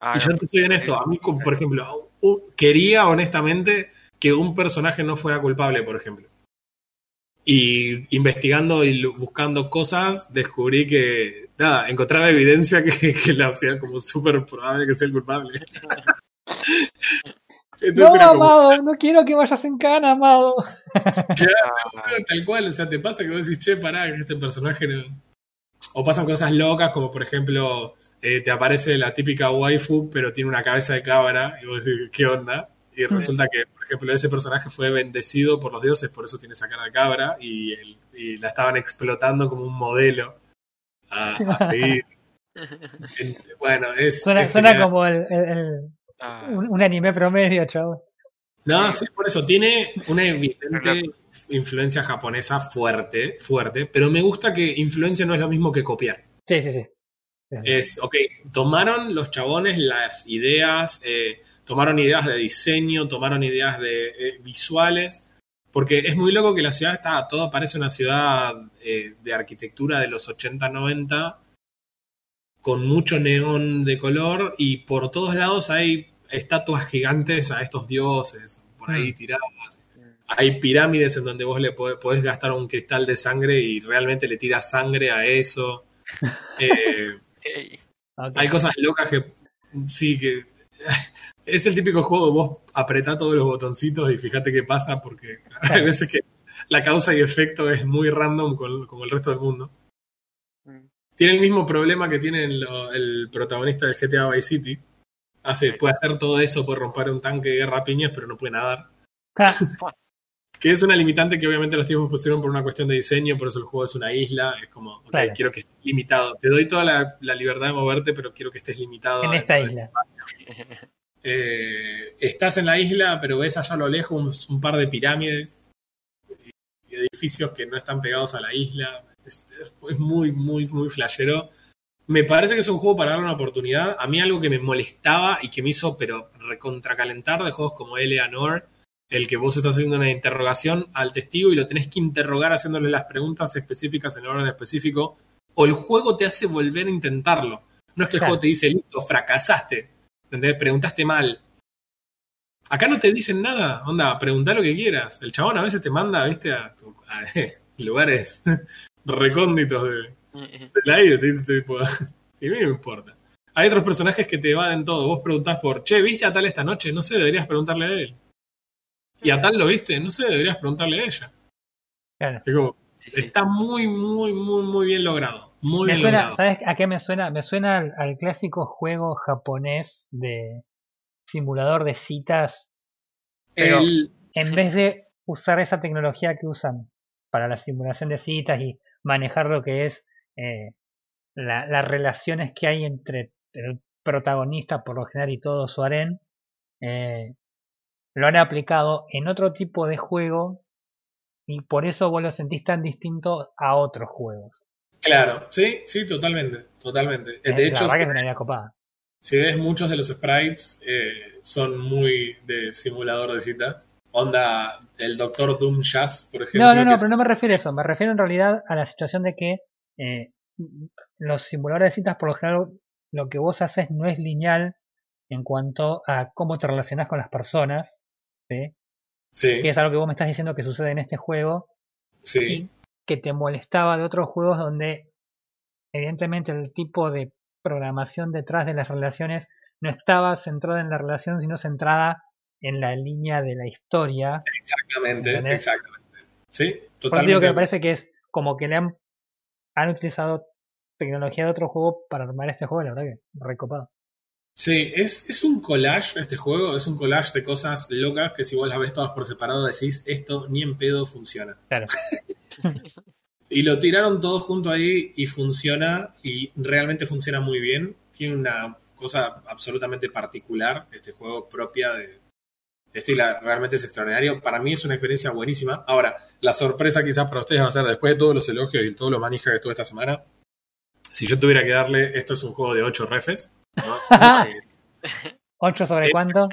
Ah, y yo te soy honesto, a mí, por ejemplo, quería honestamente que un personaje no fuera culpable, por ejemplo. Y investigando y buscando cosas, descubrí que, nada, encontraba evidencia que, que la hacía como súper probable que sea el culpable. Entonces no, como... Amado, no quiero que vayas en cana, Amado. Claro, tal cual, o sea, te pasa que vos decís, che, pará, que este personaje no... O pasan cosas locas, como por ejemplo, eh, te aparece la típica waifu, pero tiene una cabeza de cabra, y vos decís, ¿qué onda? Y resulta que, por ejemplo, ese personaje fue bendecido por los dioses, por eso tiene esa cara de cabra, y, el, y la estaban explotando como un modelo a, a seguir. bueno, es. Suena, es suena como el, el, el Ah, un, un anime promedio, chavo. No, sí, por eso. Tiene una evidente influencia japonesa fuerte, fuerte, pero me gusta que influencia no es lo mismo que copiar. Sí, sí, sí. sí. Es, ok, tomaron los chabones las ideas, eh, tomaron ideas de diseño, tomaron ideas de eh, visuales, porque es muy loco que la ciudad está, todo parece una ciudad eh, de arquitectura de los 80, 90, con mucho neón de color y por todos lados hay estatuas gigantes a estos dioses por ahí tiradas. Hay pirámides en donde vos le podés, podés, gastar un cristal de sangre y realmente le tiras sangre a eso. Eh, hay cosas locas que sí que es el típico juego vos apretá todos los botoncitos y fíjate qué pasa porque hay veces que la causa y efecto es muy random con, como el resto del mundo. Mm. Tiene el mismo problema que tiene el, el protagonista del GTA Vice City. Hace, puede hacer todo eso, puede romper un tanque de guerra a piñas, pero no puede nadar. que es una limitante que obviamente los tipos pusieron por una cuestión de diseño, por eso el juego es una isla. Es como, okay, Claro. quiero que estés limitado. Te doy toda la, la libertad de moverte, pero quiero que estés limitado. En esta isla. Eh, estás en la isla, pero ves allá a lo lejos un, un par de pirámides y edificios que no están pegados a la isla. Es, es muy, muy, muy flashero. Me parece que es un juego para darle una oportunidad. A mí algo que me molestaba y que me hizo, pero recontracalentar de juegos como Eleanor, el que vos estás haciendo una interrogación al testigo y lo tenés que interrogar haciéndole las preguntas específicas en el orden específico, o el juego te hace volver a intentarlo. No es que el Claro. juego te dice, listo, fracasaste. ¿Entendés? Preguntaste mal. Acá no te dicen nada. Onda, preguntá lo que quieras. El chabón a veces te manda, viste, a, tu- a, lugares recónditos de, del aire. Te dice, tipo, y a mí no me importa. Hay otros personajes que te evaden todo. Vos preguntás por, che, ¿viste a tal esta noche? No sé, deberías preguntarle a él. Y a tal lo viste, no sé, deberías preguntarle a ella. Claro. Es como, Sí, sí. está muy, muy, muy, muy bien logrado. Muy Me bien suena, logrado. ¿sabes a qué me suena? Me suena al, al clásico juego japonés de simulador de citas. Pero El- en vez de usar esa tecnología que usan para la simulación de citas y manejar lo que es eh, la- las relaciones que hay entre el protagonista por lo general y todo su harén, eh, lo han aplicado en otro tipo de juego y por eso vos lo sentís tan distinto a otros juegos. Claro, sí, sí, totalmente, totalmente. Eh, De la hecho, verdad que es una idea copada. si ves muchos de los sprites eh, son muy de simulador de citas. Onda, el Doctor Doom Jazz, por ejemplo. No, no, no, pero no me refiero a eso. Me refiero en realidad a la situación de que eh, los simuladores de citas, por lo general, lo que vos haces no es lineal en cuanto a cómo te relacionas con las personas, ¿sí? Sí, que es algo que vos me estás diciendo que sucede en este juego, sí. y que te molestaba de otros juegos donde evidentemente el tipo de programación detrás de las relaciones no estaba centrada en la relación, sino centrada en la línea de la historia. Exactamente, ¿Entendés? exactamente. Sí, Por eso totalmente. digo que me parece que es como que le han, han utilizado tecnología de otro juego para armar este juego, la verdad que recopado. Sí, es, es un collage este juego, es un collage de cosas locas que si vos las ves todas por separado decís, esto ni en pedo funciona. Claro. Y lo tiraron todo junto ahí y funciona, y realmente funciona muy bien. Tiene una cosa absolutamente particular, este juego propia de esto y la, realmente es extraordinario. Para mí es una experiencia buenísima. Ahora, la sorpresa quizás para ustedes va a ser, después de todos los elogios y todos los manijas que tuve esta semana, si yo tuviera que darle, esto es un juego de 8 refes. ¿no? Es ¿8 sobre Es- cuánto?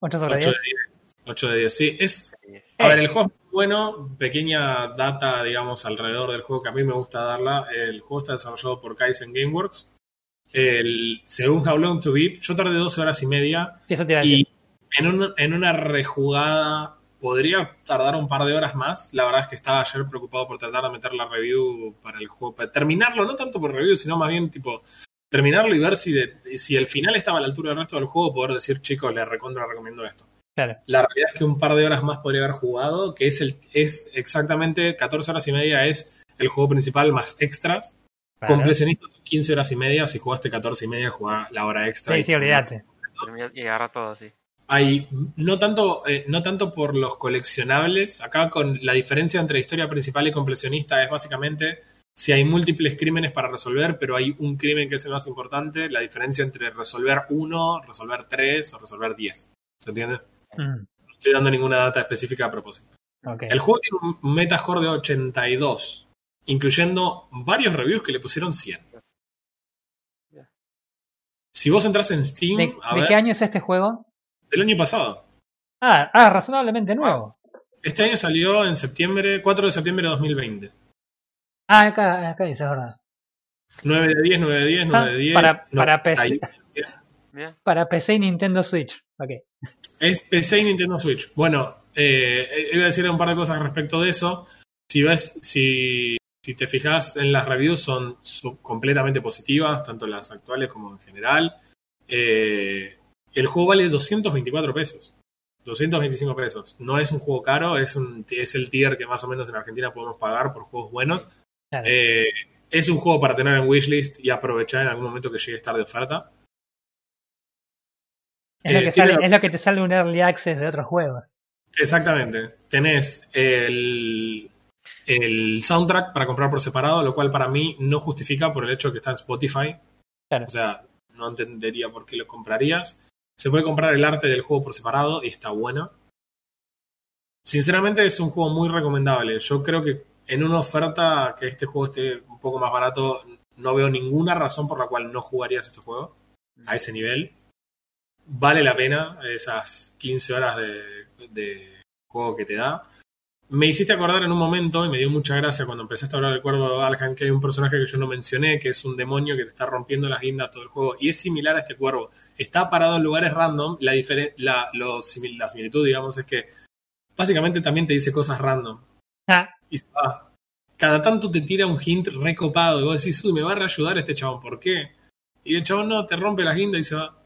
¿8 sobre 8 10? de 10. 8 de 10, sí. Es, a ver, el juego es muy bueno. Pequeña data, digamos, alrededor del juego que a mí me gusta darla. El juego está desarrollado por Kaizen Gameworks. El, según How Long to Beat, yo tardé 12 horas y media. Sí, eso te iba a decir. En, un- en una rejugada podría tardar un par de horas más. La verdad es que estaba ayer preocupado por tratar de meter la review para el juego. Para terminarlo, no tanto por review, sino más bien tipo terminarlo y ver si, de- si el final estaba a la altura del resto del juego, poder decir, chicos, les recontra recomiendo esto. Claro. La realidad es que un par de horas más podría haber jugado, que es el es exactamente 14 horas y media es el juego principal más extras. claro. Completionistas son 15 horas y media, si jugaste 14 y media, jugá la hora extra. Sí, y- sí, olvídate. Y agarra todo, sí. Hay no tanto, eh, no tanto por los coleccionables, acá con la diferencia entre historia principal y completionista es básicamente si hay múltiples crímenes para resolver, pero hay un crimen que es el más importante, la diferencia entre resolver uno, resolver tres o resolver diez. ¿Se entiende? Mm, No estoy dando ninguna data específica a propósito. ok. El juego tiene un metascore de 82, incluyendo varios reviews que le pusieron 100. Si vos entras en Steam, ¿De, a de ver, qué año es este juego? Del año pasado. Ah, ah, razonablemente nuevo. Este año salió en septiembre, 4 de septiembre de 2020. Ah, acá, acá dice, es verdad. 9 de 10, 9 de 10, 9 de 10. para- no, para PC. Para PC y Nintendo Switch. Ok. Es PC y Nintendo Switch. Bueno, eh, iba a decir un par de cosas respecto de eso. Si ves, si, si te fijas en las reviews, son completamente positivas, tanto las actuales como en general. Eh, el juego vale 224 pesos. 225 pesos. No es un juego caro, es, un, es el tier que más o menos en Argentina podemos pagar por juegos buenos. Claro. Eh, es un juego para tener en wishlist y aprovechar en algún momento que llegue a estar de oferta. es, lo eh, que sale, la- es lo que te sale un early access de otros juegos. Exactamente. Tenés el, el soundtrack para comprar por separado, lo cual para mí no justifica por el hecho de que está en Spotify. Claro. O sea, no entendería por qué lo comprarías. Se puede comprar el arte del juego por separado y está bueno. Sinceramente es un juego muy recomendable. Yo creo que en una oferta que este juego esté un poco más barato, no veo ninguna razón por la cual no jugarías este juego a ese nivel. Vale la pena esas 15 horas de, de juego que te da. Me hiciste acordar en un momento, y me dio mucha gracia cuando empezaste a hablar del cuervo de que hay un personaje que yo no mencioné, que es un demonio que te está rompiendo las guindas todo el juego, y es similar a este cuervo. Está parado en lugares random, la, la, lo la similitud, digamos, es que básicamente también te dice cosas random Ah, y se va. Cada tanto te tira un hint recopado y vos decís, uy, me va a reayudar este chabón, ¿por qué? Y el chabón no, te rompe la guinda y se va.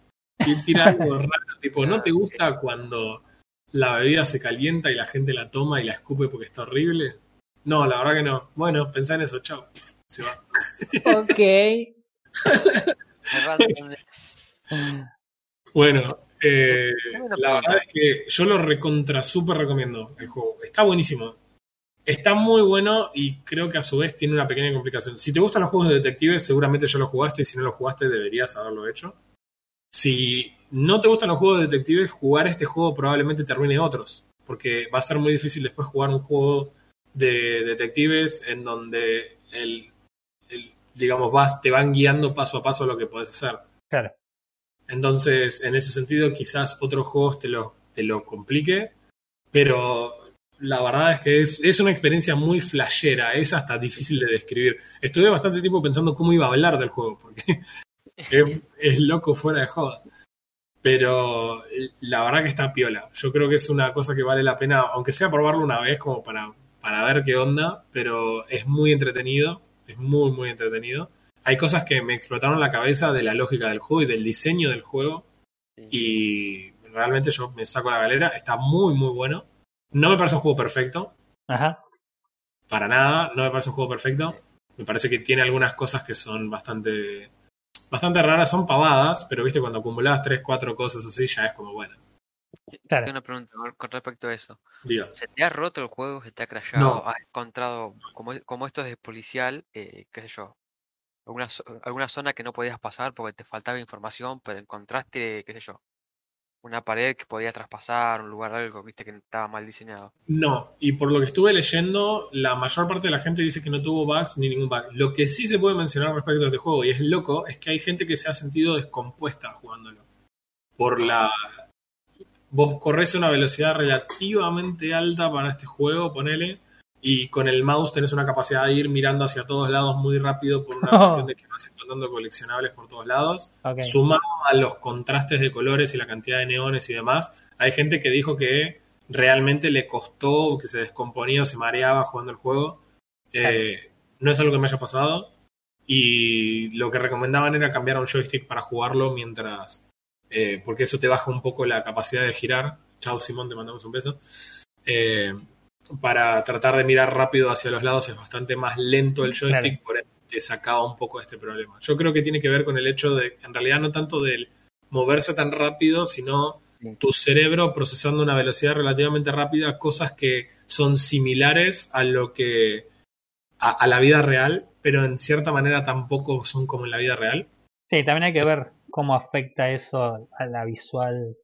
Y tira algo raro, tipo, ¿no te gusta cuando la bebida se calienta y la gente la toma y la escupe porque está horrible? No, la verdad que no. Bueno, pensá en eso, chao. Se va. ok. Bueno, eh, una la verdad es que yo lo recontra súper recomiendo el juego. Está buenísimo. Está muy bueno y creo que a su vez tiene una pequeña complicación. Si te gustan los juegos de detectives, seguramente ya lo jugaste y si no lo jugaste deberías haberlo hecho. Si no te gustan los juegos de detectives, jugar este juego probablemente termine otros. Porque va a ser muy difícil después jugar un juego de detectives en donde el, el- digamos, vas, te van guiando paso a paso lo que puedes hacer. Claro. Entonces, en ese sentido, quizás otros juegos te lo, te lo complique. pero la verdad es que es, es una experiencia muy flashera, es hasta difícil de describir. Estuve bastante tiempo pensando cómo iba a hablar del juego, porque es, es loco fuera de joda. Pero la verdad que está piola. Yo creo que es una cosa que vale la pena, aunque sea probarlo una vez como para, para ver qué onda, pero es muy entretenido, es muy, muy entretenido. Hay cosas que me explotaron la cabeza de la lógica del juego y del diseño del juego. Y realmente yo me saco la galera. Está muy, muy bueno. No me parece un juego perfecto. Ajá. Para nada, no me parece un juego perfecto. Me parece que tiene algunas cosas que son bastante bastante raras, son pavadas, pero viste, cuando acumulas 3, 4 cosas así, ya es como bueno. Claro. Tengo una pregunta con respecto a eso. ¿Se te ha roto el juego? ¿Se te ha crashado? No. ¿Has encontrado, como, como esto es de policial, eh, qué sé yo, alguna, alguna zona que no podías pasar porque te faltaba información, pero encontraste, qué sé yo, una pared que podía traspasar, un lugar algo, viste, que estaba mal diseñado. No, y por lo que estuve leyendo, la mayor parte de la gente dice que no tuvo bugs ni ningún bug. Lo que sí se puede mencionar respecto a este juego, y es loco, es que hay gente que se ha sentido descompuesta jugándolo. Por la... Vos corres a una velocidad relativamente alta para este juego, ponele, y con el mouse tenés una capacidad de ir mirando hacia todos lados muy rápido por una Oh. cuestión de que vas encontrando coleccionables por todos lados. Sumado a los contrastes de colores y la cantidad de neones y demás, hay gente que dijo que realmente le costó, que se descomponía o se mareaba jugando el juego. Eh, no es algo que me haya pasado. Y lo que recomendaban era cambiar a un joystick para jugarlo mientras. eh, porque eso te baja un poco la capacidad de girar. Chao Simón, te mandamos un beso. Eh, para tratar de mirar rápido hacia los lados es bastante más lento el joystick, Claro. por ende te sacaba un poco de este problema. Yo creo que tiene que ver con el hecho de, en realidad no tanto del moverse tan rápido, sino tu cerebro procesando a una velocidad relativamente rápida cosas que son similares a lo que a, a la vida real, pero en cierta manera tampoco son como en la vida real. Sí, también hay que ver cómo afecta eso a la visual.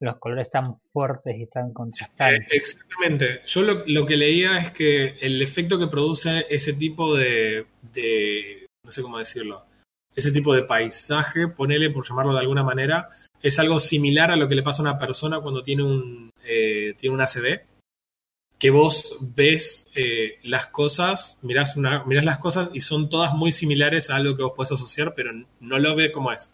Los colores tan fuertes y tan Eh, contrastantes. exactamente. Yo lo, lo que leía es que el efecto que produce ese tipo de, de- no sé cómo decirlo, ese tipo de paisaje, ponele por llamarlo de alguna manera, es algo similar a lo que le pasa a una persona cuando tiene un, eh, tiene un ACD, que vos ves eh, las cosas, mirás, una, mirás las cosas y son todas muy similares a algo que vos podés asociar, pero no lo ves como es.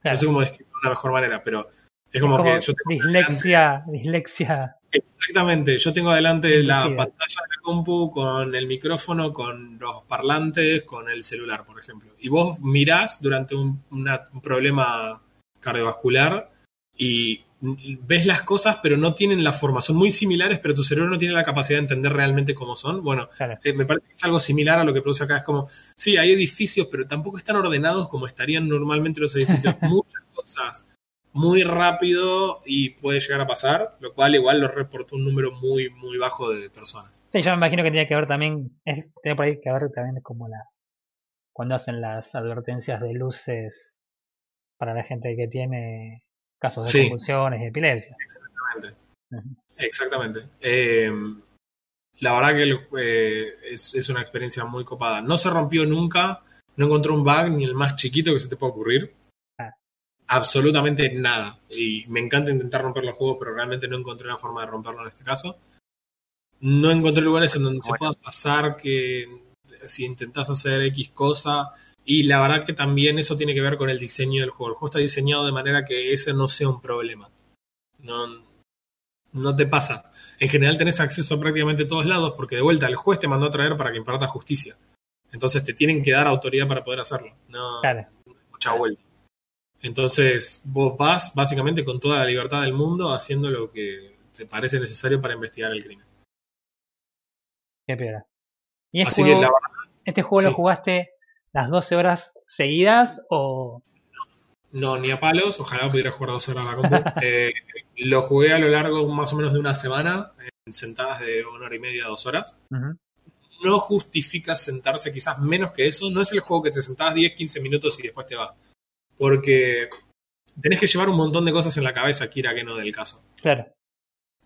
Claro. No sé cómo describirlo de una mejor manera, pero es Es como, que yo tengo dislexia, dislexia. Exactamente, yo tengo delante la pantalla de la compu con el micrófono, con los parlantes, con el celular, por ejemplo. Y vos mirás durante un, una- un problema cardiovascular y ves las cosas, pero no tienen la forma. Son muy similares, pero tu cerebro no tiene la capacidad de entender realmente cómo son. Bueno, Claro. eh, me parece que es algo similar a lo que produce acá. Es como, sí, hay edificios, pero tampoco están ordenados como estarían normalmente los edificios. Muchas cosas muy rápido y puede llegar a pasar, lo cual igual lo reportó un número muy, muy bajo de personas. Sí, yo me imagino que tiene que ver también, es, tiene por ahí que ver también como la cuando hacen las advertencias de luces para la gente que tiene casos de Sí. convulsiones y epilepsia. Exactamente. Exactamente. Eh, la verdad que eh, es, es una experiencia muy copada. No se rompió nunca, no encontré un bug ni el más chiquito que se te pueda ocurrir. Absolutamente nada. Y me encanta intentar romper los juegos, pero realmente no encontré una forma de romperlo en este caso. No encontré lugares en donde se pueda pasar que si intentás hacer X cosa. Y la verdad que también eso tiene que ver con el diseño del juego. El juego está diseñado de manera que ese no sea un problema. No, no te pasa. En general tenés acceso a prácticamente todos lados porque de vuelta el juez te mandó a traer para que imparta justicia. Entonces te tienen que dar autoridad para poder hacerlo. No Claro. mucha vuelta. Entonces vos vas básicamente con toda la libertad del mundo haciendo lo que te parece necesario para investigar el crimen. Qué peor. ¿Y este Así juego, que la verdad, este juego lo jugaste las 12 horas seguidas o no, ni a palos, ojalá pudiera jugar dos horas a la compu. Eh, lo jugué a lo largo más o menos de una semana, en sentadas de una hora y media, dos horas. No justifica sentarse quizás menos que eso. No es el juego que te sentás 10, 15 minutos y después te vas. Porque tenés que llevar un montón de cosas en la cabeza, Kira, que no del caso. Claro.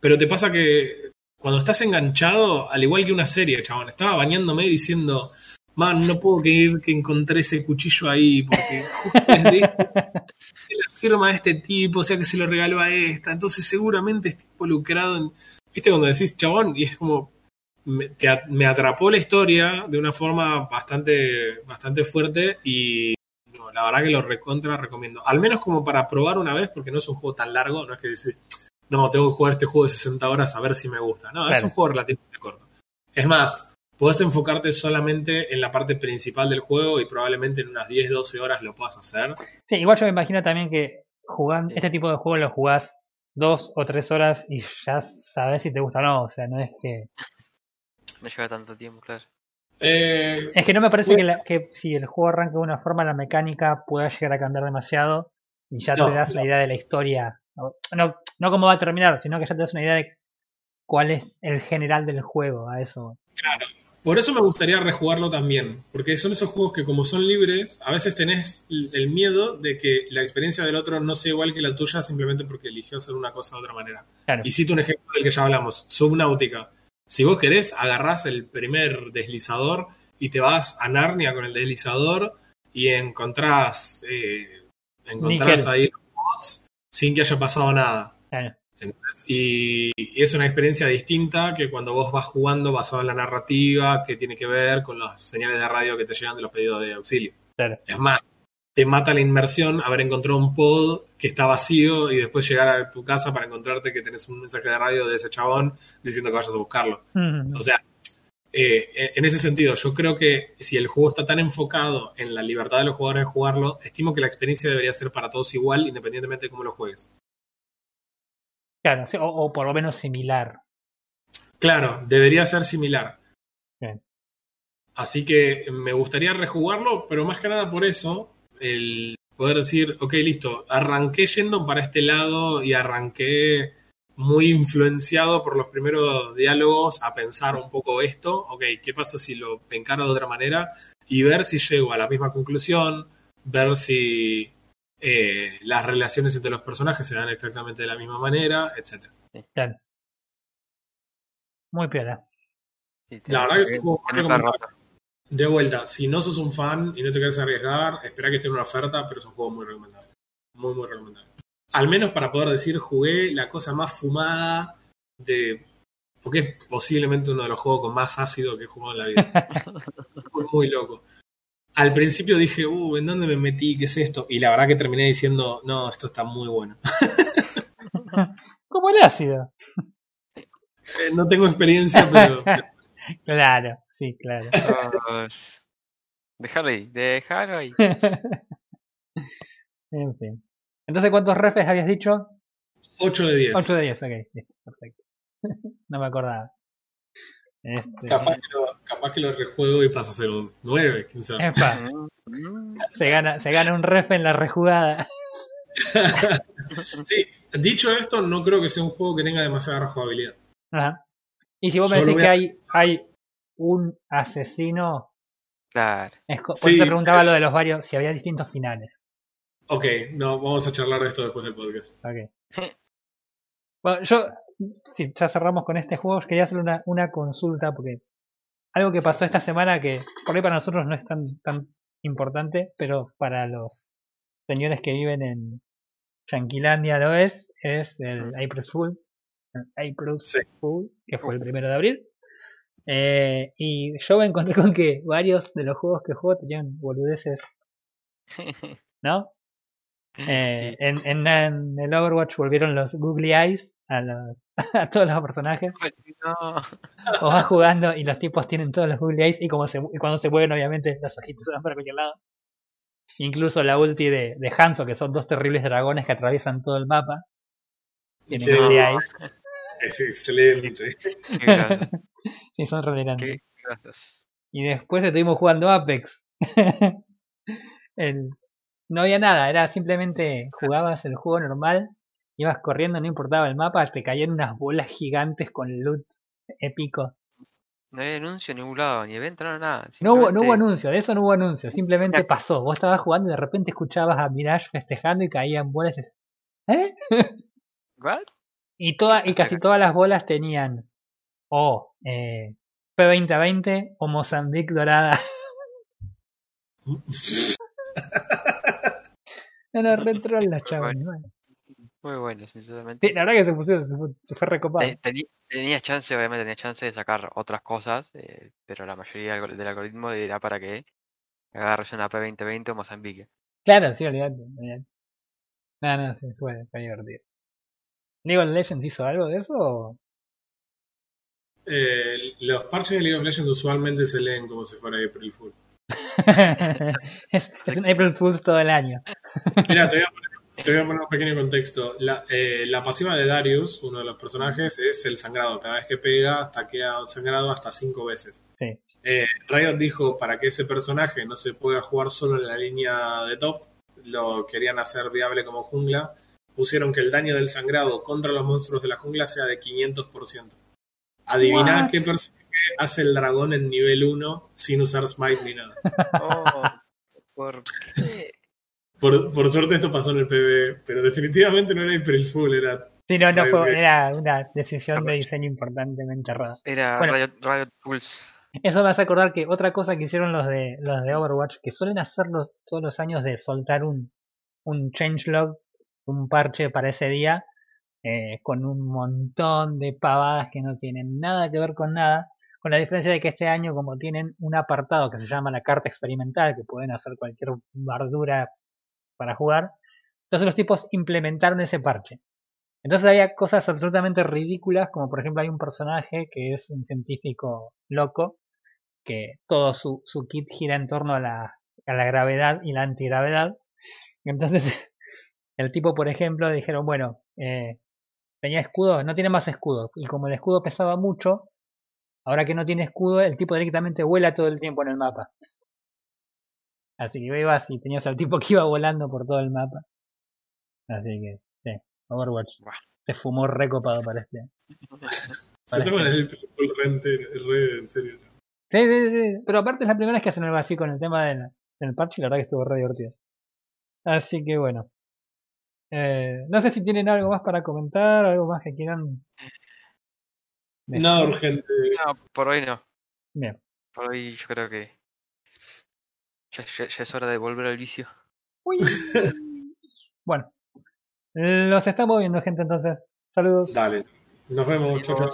Pero te pasa que cuando estás enganchado, al igual que una serie, chabón, estaba bañándome diciendo, man, no puedo creer que encontré ese cuchillo ahí, porque justo es de, de la firma de este tipo, o sea que se lo regaló a esta, entonces seguramente está involucrado en... viste cuando decís chabón y es como me, te me atrapó la historia de una forma bastante bastante fuerte y la verdad que lo recontra recomiendo. Al menos como para probar una vez porque no es un juego tan largo, no es que decís, no, tengo que jugar este juego de 60 horas a ver si me gusta. No, es un juego relativamente corto. Es más, podés enfocarte solamente en la parte principal del juego y probablemente en unas 10, 12 horas lo puedas hacer. Sí, igual yo me imagino también que jugando este tipo de juegos lo jugás dos o tres horas y ya sabes si te gusta o no. O sea, no es que. No lleva tanto tiempo, claro. Eh, Es que no me parece que, la- que si el juego arranca de una forma, la mecánica pueda llegar a cambiar demasiado y ya No, te das una idea de la historia. No, no, cómo va a terminar, sino que ya te das una idea de cuál es el general del juego. A eso. Claro. Por eso me gustaría rejugarlo también, porque son esos juegos que como son libres, a veces tenés el miedo de que la experiencia del otro no sea igual que la tuya simplemente porque eligió hacer una cosa de otra manera. Claro. Y cito un ejemplo del que ya hablamos, Subnautica. Si vos querés, agarrás el primer deslizador y te vas a Narnia con el deslizador y encontrás, eh, encontrás ahí los mods sin que haya pasado nada. Claro. ¿entendés? Y, y es una experiencia distinta que cuando vos vas jugando basado en la narrativa que tiene que ver con las señales de radio que te llegan de los pedidos de auxilio. Claro. Es más, te mata la inmersión haber encontrado un pod que está vacío y después llegar a tu casa para encontrarte que tenés un mensaje de radio de ese chabón diciendo que vayas a buscarlo. Mm, O sea, eh, en ese sentido, yo creo que si el juego está tan enfocado en la libertad de los jugadores de jugarlo, estimo que la experiencia debería ser para todos igual, independientemente de cómo lo juegues. Claro, o, o por lo menos similar. Claro, debería ser similar. Bien. Así que me gustaría rejugarlo, pero más que nada por eso, el poder decir, ok, listo, arranqué yendo para este lado y arranqué muy influenciado por los primeros diálogos a pensar un poco esto, ok, ¿qué pasa si lo encaro de otra manera? Y ver si llego a la misma conclusión, ver si eh, las relaciones entre los personajes se dan exactamente de la misma manera, etc. Claro. Muy piola. Sí, La verdad que es un juego De vuelta, si no sos un fan y no te quieres arriesgar, espera que esté en una oferta, pero es un juego muy recomendable. Muy, muy recomendable. Al menos para poder decir, jugué la cosa más fumada de. Porque es posiblemente uno de los juegos con más ácido que he jugado en la vida. muy, muy loco. Al principio dije, uh, ¿en dónde me metí? ¿Qué es esto? Y la verdad que terminé diciendo, no, esto está muy bueno. Como el ácido. Eh, no tengo experiencia, pero. Claro, sí, claro. Dios. Déjalo ahí, déjalo ahí. en fin. Entonces, ¿cuántos refes habías dicho? 8 de 10. 8 de 10, ok, perfecto. no me acordaba. Este, Capaz que, lo, capaz que lo rejuego y pasa a ser un 9, quién sabe. epa, Mm, se gana, se gana un ref en la rejugada. Sí, dicho esto, no creo que sea un juego que tenga demasiada rejugabilidad. Ajá. Y si vos me Yo decís voy que a- hay, hay un asesino, Claro. es por Sí. eso te preguntaba lo de los varios, si había distintos finales. Ok, no, vamos a charlar de esto después del podcast. Ok. Bueno, yo, si ya cerramos con este juego, quería hacer una, una consulta porque algo que pasó esta semana que por ahí para nosotros no es tan, tan importante, pero para los señores que viven en Yanquilandia lo es, es el. April Fool. April Sí. Fool, que fue el primero de abril. Eh, y yo me encontré con que varios de los juegos que juego tenían boludeces, ¿no? Eh, Sí. en, en, en el Overwatch volvieron los Googly Eyes a, los, a todos los personajes. No. O vas jugando y los tipos tienen todos los Googly Eyes y, como se, y cuando se mueven, obviamente, los ojitos se van para cualquier lado. Incluso la ulti de, de Hanzo, que son dos terribles dragones que atraviesan todo el mapa. Tienen Sí. Googly Eyes. Es excelente. Sí, son relevantes. Y después estuvimos jugando Apex. El- no había nada, era simplemente jugabas el juego normal, ibas corriendo, no importaba el mapa, te caían unas bolas gigantes con loot épico. No hay anuncio en ningún lado, ni evento, no, nada. No hubo, no hubo anuncio, de eso no hubo anuncio, simplemente pasó. Vos estabas jugando y de repente escuchabas a Mirage festejando y caían bolas. ¿Eh? ¿What? Y, toda, y casi todas las bolas tenían o eh, P2020 o Mozambique Dorada. No, no, retro la chaval. Muy bueno, sinceramente. Sí, la verdad que se, pusieron, se, fue- se fue recopado. Te- teni- Tenías chance, obviamente tenías chance de sacar otras cosas, eh, pero la mayoría del, algor- del algoritmo dirá para que agarres una P2020 o Mozambique. Claro, sí, olvidate. olvidate. No, no, sí, fue, fue divertido. ¿League of Legends hizo algo de eso? Eh, los parches de League of Legends usualmente se leen como si fuera April Fool. es, es un April Fool's todo el año. Mira, te voy a poner, te voy a poner un pequeño contexto. La, eh, la pasiva de Darius, uno de los personajes, es el sangrado. Cada vez que pega, hasta queda sangrado hasta cinco veces. Sí. Eh, Riot dijo para que ese personaje no se pueda jugar solo en la línea de top, lo querían hacer viable como jungla. Pusieron que el daño del sangrado contra los monstruos de la jungla sea de 500%. Adiviná What? qué personaje hace el dragón en nivel 1 sin usar smite ni nada. Oh, ¿por qué? Por, por suerte esto pasó en el PB, pero definitivamente no era April Fool, era... Sí, no, no fue, era una decisión de diseño importantemente errada. Era Bueno. Riot, Riot Pulse. Eso me hace acordar que otra cosa que hicieron los de los de Overwatch, que suelen hacerlo todos los años de soltar un, un changelog, un parche para ese día, eh, con un montón de pavadas que no tienen nada que ver con nada, con la diferencia de que este año como tienen un apartado que se llama la carta experimental, que pueden hacer cualquier bardura para jugar, entonces los tipos implementaron ese parche. Entonces había cosas absolutamente ridículas, como por ejemplo hay un personaje que es un científico loco, que todo su, su kit gira en torno a la, a la gravedad y la antigravedad. Entonces, el tipo, por ejemplo, dijeron, bueno, eh, tenía escudo, no tiene más escudo. Y como el escudo pesaba mucho, ahora que no tiene escudo, el tipo directamente vuela todo el tiempo en el mapa. Así que ibas y tenías al tipo que iba volando por todo el mapa. Así que, sí, Overwatch. Buah. Se fumó recopado para este. Se Para toman este. el entero, re en serio. Sí, sí, sí. Pero aparte es la primera vez que hacen algo así con el tema del, del parche y la verdad que estuvo re divertido. Así que bueno. Eh, no sé si tienen algo más para comentar, algo más que quieran. Nada urgente. No, por hoy no. Bien. Por hoy yo creo que ya, ya- ya es hora de volver al vicio. Uy. bueno. Los estamos viendo, gente, entonces. Saludos. Dale. Nos vemos. Chau, chau.